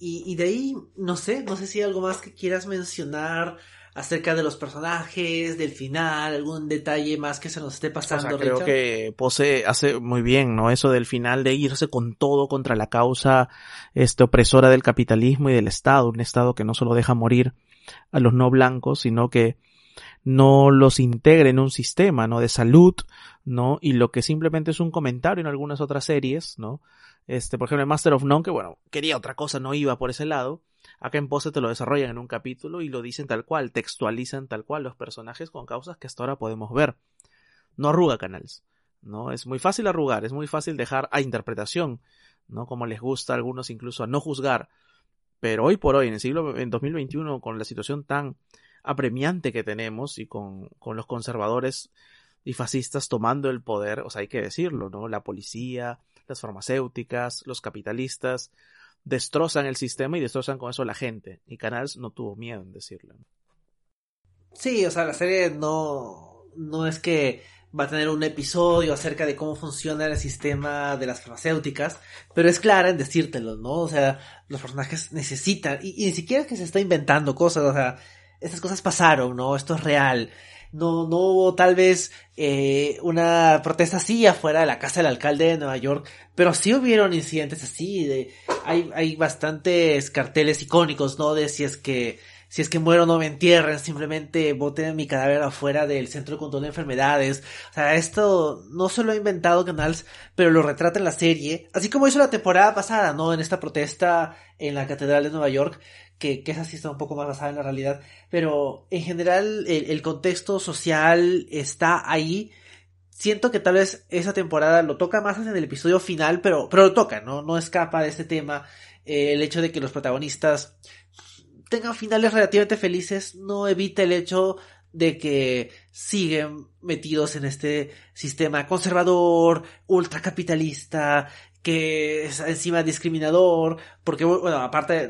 Y, y de ahí, no sé, no sé si hay algo más que quieras mencionar acerca de los personajes, del final, algún detalle más que se nos esté pasando. O sea, creo que Pose hace muy bien, ¿no? Eso del final de irse con todo contra la causa este, opresora del capitalismo y del Estado, un Estado que no solo deja morir a los no blancos, sino que no los integre en un sistema, ¿no? De salud, ¿no? Y lo que simplemente es un comentario en algunas otras series, ¿no? Este, por ejemplo, Master of None, que bueno, quería otra cosa, no iba por ese lado. Acá en Pose te lo desarrollan en un capítulo y lo dicen tal cual, textualizan tal cual los personajes con causas que hasta ahora podemos ver. No arruga canales, ¿no? Es muy fácil arrugar, es muy fácil dejar a interpretación, ¿no? Como les gusta a algunos incluso a no juzgar. Pero hoy por hoy, en el siglo, en 2021, con la situación tan apremiante que tenemos y con, con los conservadores y fascistas tomando el poder, o sea, hay que decirlo, ¿no? La policía, las farmacéuticas, los capitalistas, destrozan el sistema y destrozan con eso la gente. Y Canals no tuvo miedo en decirlo. Sí, o sea, la serie no, no es que va a tener un episodio acerca de cómo funciona el sistema de las farmacéuticas, pero es clara en decírtelo, ¿no? O sea, los personajes necesitan, y, y ni siquiera es que se está inventando cosas, o sea, estas cosas pasaron, ¿no? Esto es real no, no hubo tal vez eh, una protesta así afuera de la casa del alcalde de Nueva York, pero sí hubieron incidentes así, de, hay, hay bastantes carteles icónicos, ¿no? De si es que, si es que muero no me entierren, simplemente boten mi cadáver afuera del centro de control de enfermedades. O sea, esto no se lo ha inventado Canals, pero lo retrata en la serie, así como hizo la temporada pasada, ¿no? En esta protesta en la Catedral de Nueva York, que, que esa sí está un poco más basada en la realidad, pero en general el, contexto social está ahí. Siento que tal vez esa temporada lo toca más en el episodio final, pero, pero lo toca, ¿no? No escapa de este tema. Eh, el hecho de que los protagonistas tengan finales relativamente felices no evita el hecho de que siguen metidos en este sistema conservador, ultracapitalista, que es encima discriminador, porque, bueno, aparte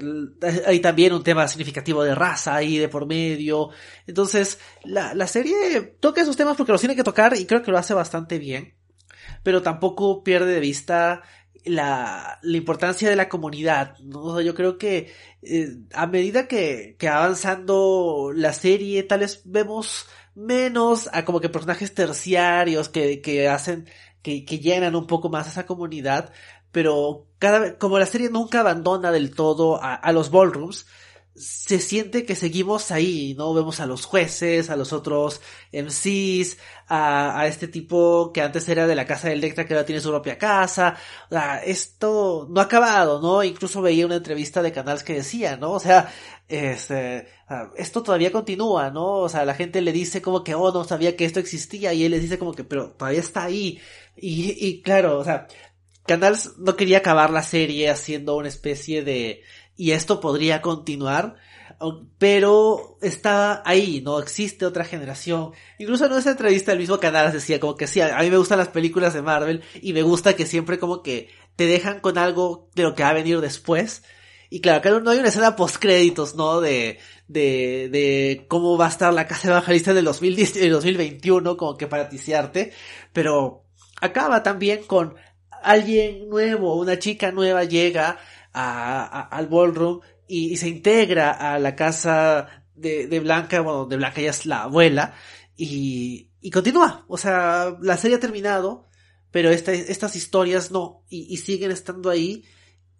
hay también un tema significativo de raza ahí de por medio. Entonces, la, la serie toca esos temas porque los tiene que tocar y creo que lo hace bastante bien, pero tampoco pierde de vista la, la importancia de la comunidad. ¿no? yo creo que eh, a medida que, que avanzando la serie, tal vez vemos menos a como que personajes terciarios que, que hacen, que, que llenan un poco más esa comunidad, pero cada como la serie nunca abandona del todo a, a los ballrooms, se siente que seguimos ahí, ¿no? Vemos a los jueces, a los otros MCs, a, a este tipo que antes era de la casa de Electra que ahora tiene su propia casa. O sea, esto no ha acabado, ¿no? Incluso veía una entrevista de canales que decía, ¿no? O sea, este, esto todavía continúa, ¿no? O sea, la gente le dice como que, oh, no sabía que esto existía y él les dice como que, pero todavía está ahí. Y, y claro, o sea, Canals no quería acabar la serie haciendo una especie de y esto podría continuar, pero está ahí, ¿no? Existe otra generación. Incluso en esa entrevista el mismo canal decía como que sí, a mí me gustan las películas de Marvel y me gusta que siempre como que te dejan con algo de lo que va a venir después. Y claro, acá no hay una escena post créditos, ¿no? De, de, de cómo va a estar la casa evangelista del 2010, del 2021, como que para ticiarte. Pero acaba también con alguien nuevo, una chica nueva llega a, al ballroom y, se integra a la casa de, de, Blanca, bueno, de Blanca ya es la abuela, y, y continúa. O sea, la serie ha terminado, pero estas historias no, y, y siguen estando ahí,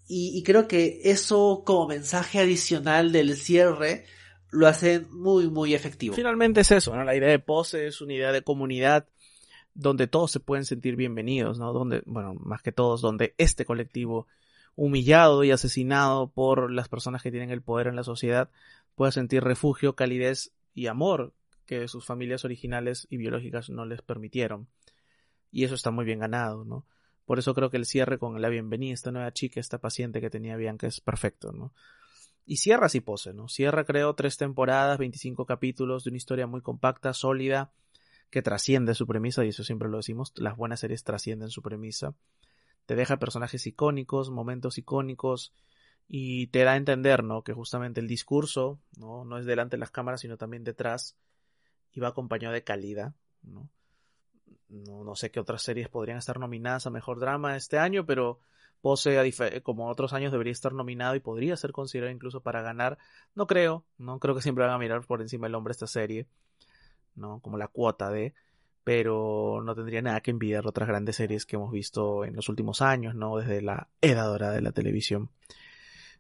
y, y, creo que eso como mensaje adicional del cierre lo hacen muy, muy efectivo. Finalmente es eso, ¿no? La idea de pose es una idea de comunidad donde todos se pueden sentir bienvenidos, ¿no? Donde, bueno, más que todos, donde este colectivo humillado y asesinado por las personas que tienen el poder en la sociedad, pueda sentir refugio, calidez y amor que sus familias originales y biológicas no les permitieron. Y eso está muy bien ganado, ¿no? Por eso creo que el cierre con la bienvenida, esta nueva chica, esta paciente que tenía Bianca es perfecto, ¿no? Y cierra si pose, ¿no? Cierra, creo, tres temporadas, 25 capítulos de una historia muy compacta, sólida, que trasciende su premisa, y eso siempre lo decimos, las buenas series trascienden su premisa te deja personajes icónicos, momentos icónicos y te da a entender, ¿no? Que justamente el discurso, ¿no? No es delante de las cámaras, sino también detrás y va acompañado de calidad, ¿no? No, no sé qué otras series podrían estar nominadas a Mejor Drama este año, pero Pose, como otros años, debería estar nominado y podría ser considerado incluso para ganar. No creo, no creo que siempre van a mirar por encima del hombre esta serie, ¿no? Como la cuota de pero no tendría nada que envidiar otras grandes series que hemos visto en los últimos años, ¿no? Desde la era dorada de la televisión.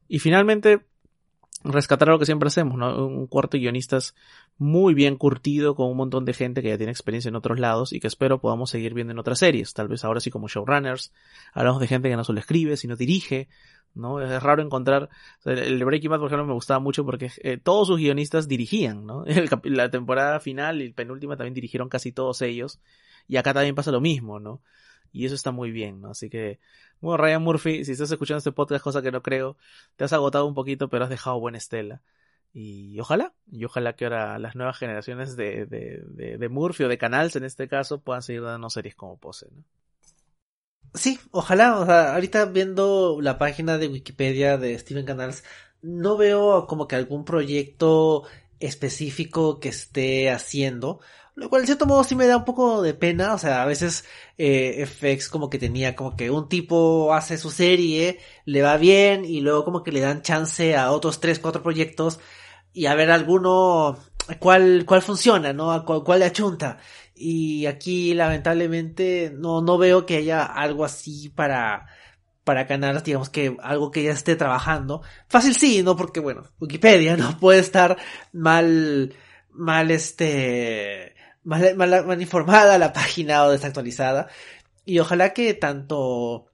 Y finalmente, rescatar lo que siempre hacemos, ¿no? Un cuarto de guionistas muy bien curtido con un montón de gente que ya tiene experiencia en otros lados y que espero podamos seguir viendo en otras series, tal vez ahora sí como showrunners, hablamos de gente que no solo escribe, sino dirige, ¿no? Es raro encontrar, el Breaking Bad por ejemplo me gustaba mucho porque eh, todos sus guionistas dirigían, ¿no? la temporada final y penúltima también dirigieron casi todos ellos y acá también pasa lo mismo, ¿no? Y eso está muy bien, ¿no? Así que, bueno, Ryan Murphy, si estás escuchando este podcast, cosa que no creo, te has agotado un poquito, pero has dejado buena estela. Y ojalá, y ojalá que ahora las nuevas generaciones de, de, de, Murphy o de Canals en este caso puedan seguir dando series como Pose, ¿no? Sí, ojalá, o sea, ahorita viendo la página de Wikipedia de Steven Canals, no veo como que algún proyecto específico que esté haciendo, lo cual en cierto modo sí me da un poco de pena, o sea, a veces eh, FX como que tenía como que un tipo hace su serie, le va bien y luego como que le dan chance a otros tres, cuatro proyectos y a ver alguno cuál, cuál funciona, ¿no? cuál, cuál le achunta. Y aquí lamentablemente no, no veo que haya algo así para, para ganar, digamos que algo que ya esté trabajando. Fácil sí, ¿no? Porque bueno, Wikipedia no puede estar mal, mal este, mal, mal, informada la página o desactualizada. Y ojalá que tanto,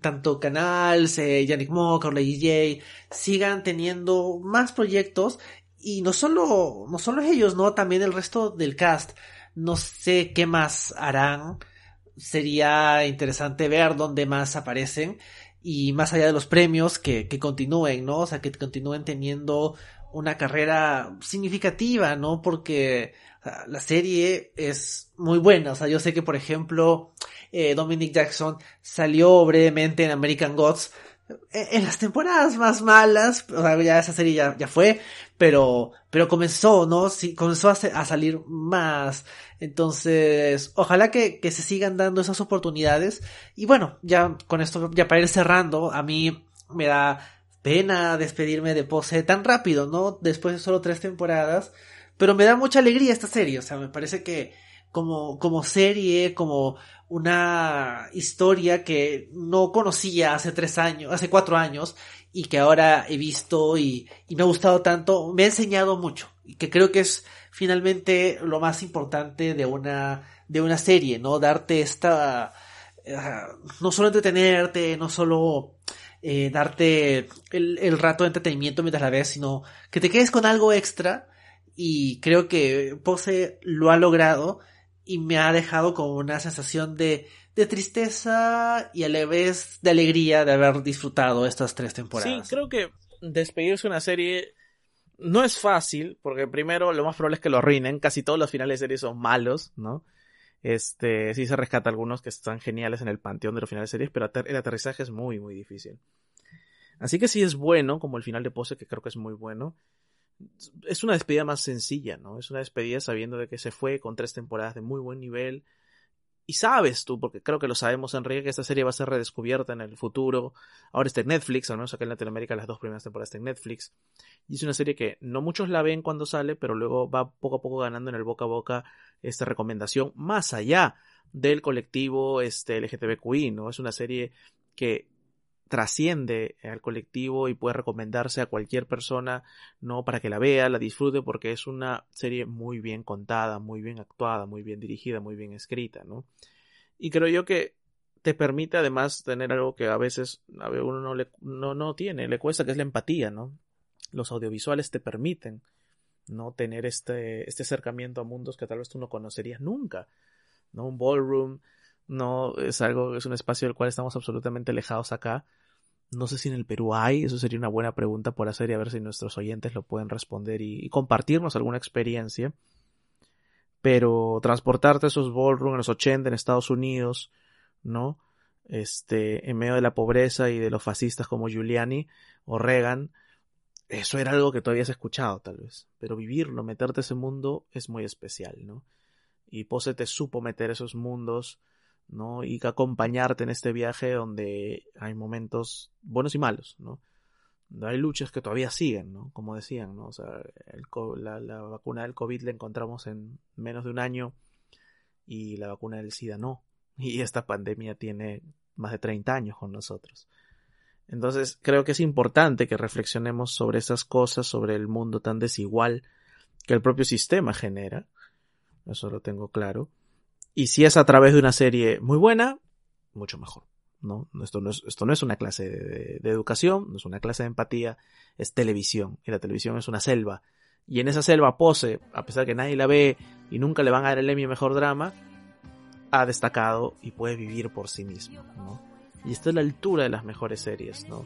tanto Canals, eh, Yannick Mock, Orley J sigan teniendo más proyectos y no solo, no solo ellos, ¿no? También el resto del cast. No sé qué más harán. Sería interesante ver dónde más aparecen. Y más allá de los premios, que, que continúen, ¿no? O sea, que continúen teniendo una carrera significativa, ¿no? Porque la serie es muy buena. O sea, yo sé que, por ejemplo, eh, Dominic Jackson salió brevemente en American Gods, en las temporadas más malas, o sea, ya esa serie ya, ya fue, pero, pero comenzó, ¿no? Sí, comenzó a, a, salir más. Entonces, ojalá que, que se sigan dando esas oportunidades. Y bueno, ya con esto, ya para ir cerrando, a mí me da pena despedirme de Pose tan rápido, ¿no? Después de solo tres temporadas. Pero me da mucha alegría esta serie, o sea, me parece que como, como serie, como una historia que no conocía hace tres años, hace cuatro años, y que ahora he visto y, y me ha gustado tanto, me ha enseñado mucho, y que creo que es finalmente lo más importante de una, de una serie, ¿no? Darte esta, uh, no solo entretenerte, no solo eh, darte el, el rato de entretenimiento mientras la ves, sino que te quedes con algo extra, y creo que Pose lo ha logrado, y me ha dejado con una sensación de, de tristeza y a la vez de alegría de haber disfrutado estas tres temporadas. Sí, creo que despedirse una serie no es fácil, porque primero lo más probable es que lo arruinen, casi todos los finales de serie son malos, ¿no? Este, sí se rescata algunos que están geniales en el panteón de los finales de series, pero el aterrizaje es muy, muy difícil. Así que sí es bueno, como el final de Pose, que creo que es muy bueno es una despedida más sencilla, ¿no? Es una despedida sabiendo de que se fue con tres temporadas de muy buen nivel. Y sabes tú, porque creo que lo sabemos, Enrique, que esta serie va a ser redescubierta en el futuro. Ahora está en Netflix, al menos acá en Latinoamérica las dos primeras temporadas están en Netflix. Y es una serie que no muchos la ven cuando sale, pero luego va poco a poco ganando en el boca a boca esta recomendación, más allá del colectivo este, LGTBQI, ¿no? Es una serie que trasciende al colectivo y puede recomendarse a cualquier persona, ¿no? Para que la vea, la disfrute, porque es una serie muy bien contada, muy bien actuada, muy bien dirigida, muy bien escrita, ¿no? Y creo yo que te permite además tener algo que a veces a uno no, le, no, no tiene, le cuesta, que es la empatía, ¿no? Los audiovisuales te permiten, ¿no? Tener este, este acercamiento a mundos que tal vez tú no conocerías nunca, ¿no? Un ballroom, no es algo, es un espacio del cual estamos absolutamente alejados acá, no sé si en el Perú hay, eso sería una buena pregunta por hacer y a ver si nuestros oyentes lo pueden responder y, compartirnos alguna experiencia. Pero transportarte esos ballrooms en los 80 en Estados Unidos, ¿no? Este, en medio de la pobreza y de los fascistas como Giuliani o Reagan, eso era algo que todavía has escuchado, tal vez. Pero vivirlo, meterte ese mundo es muy especial, ¿no? Y Pose te supo meter esos mundos ¿no? Y acompañarte en este viaje donde hay momentos buenos y malos, ¿no? Hay luchas que todavía siguen, ¿no? Como decían, ¿no? O sea, la, la, vacuna del COVID la encontramos en menos de un año y la vacuna del SIDA no. Y esta pandemia tiene más de 30 años con nosotros. Entonces, creo que es importante que reflexionemos sobre esas cosas, sobre el mundo tan desigual que el propio sistema genera. Eso lo tengo claro. Y si es a través de una serie muy buena, mucho mejor. ¿no? Esto, no es, esto no es una clase de, de, educación, no es una clase de empatía, es televisión. Y la televisión es una selva. Y en esa selva Pose, a pesar que nadie la ve y nunca le van a dar el Emmy Mejor Drama, ha destacado y puede vivir por sí mismo. ¿no? Y está a la altura de las mejores series ¿no?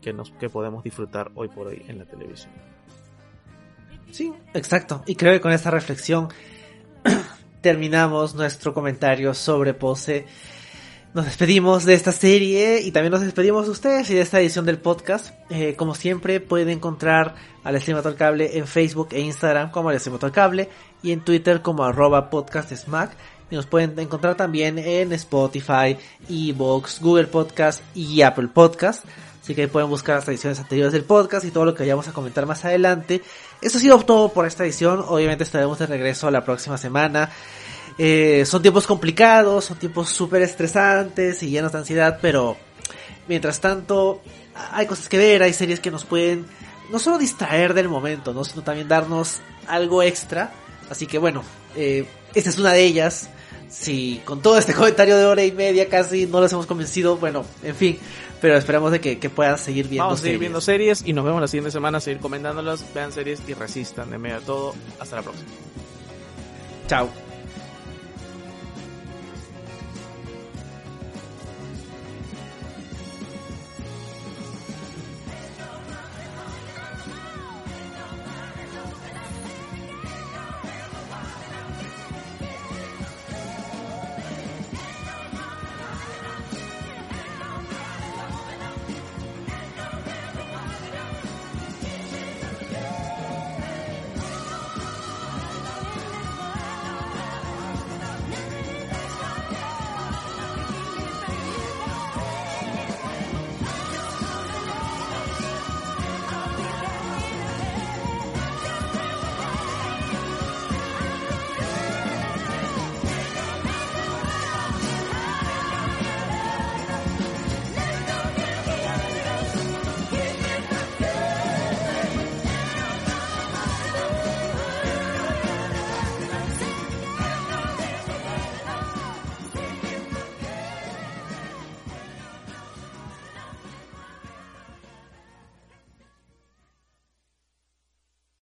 que, nos, que podemos disfrutar hoy por hoy en la televisión. Sí, exacto. Y creo que con esta reflexión terminamos nuestro comentario sobre Pose. Nos despedimos de esta serie y también nos despedimos de ustedes y de esta edición del podcast. Eh, como siempre, pueden encontrar al Streamator Cable en Facebook e Instagram como al Streamator Cable y en Twitter como arroba podcast smack. Y nos pueden encontrar también en Spotify, Evox, Google Podcast y Apple Podcast. Así que pueden buscar las ediciones anteriores del podcast y todo lo que vayamos a comentar más adelante. Eso ha sido todo por esta edición. Obviamente estaremos de regreso la próxima semana. Eh, son tiempos complicados, son tiempos súper estresantes y llenos de ansiedad, pero mientras tanto hay cosas que ver, hay series que nos pueden no solo distraer del momento, ¿no? sino también darnos algo extra. Así que bueno, eh, esta es una de ellas. Si con todo este comentario de hora y media casi no los hemos convencido, bueno, en fin, pero esperamos de que, que puedan seguir viendo Vamos a seguir viendo series y nos vemos la siguiente semana, a seguir comentándolas, vean series y resistan de medio a todo. Hasta la próxima. Chao.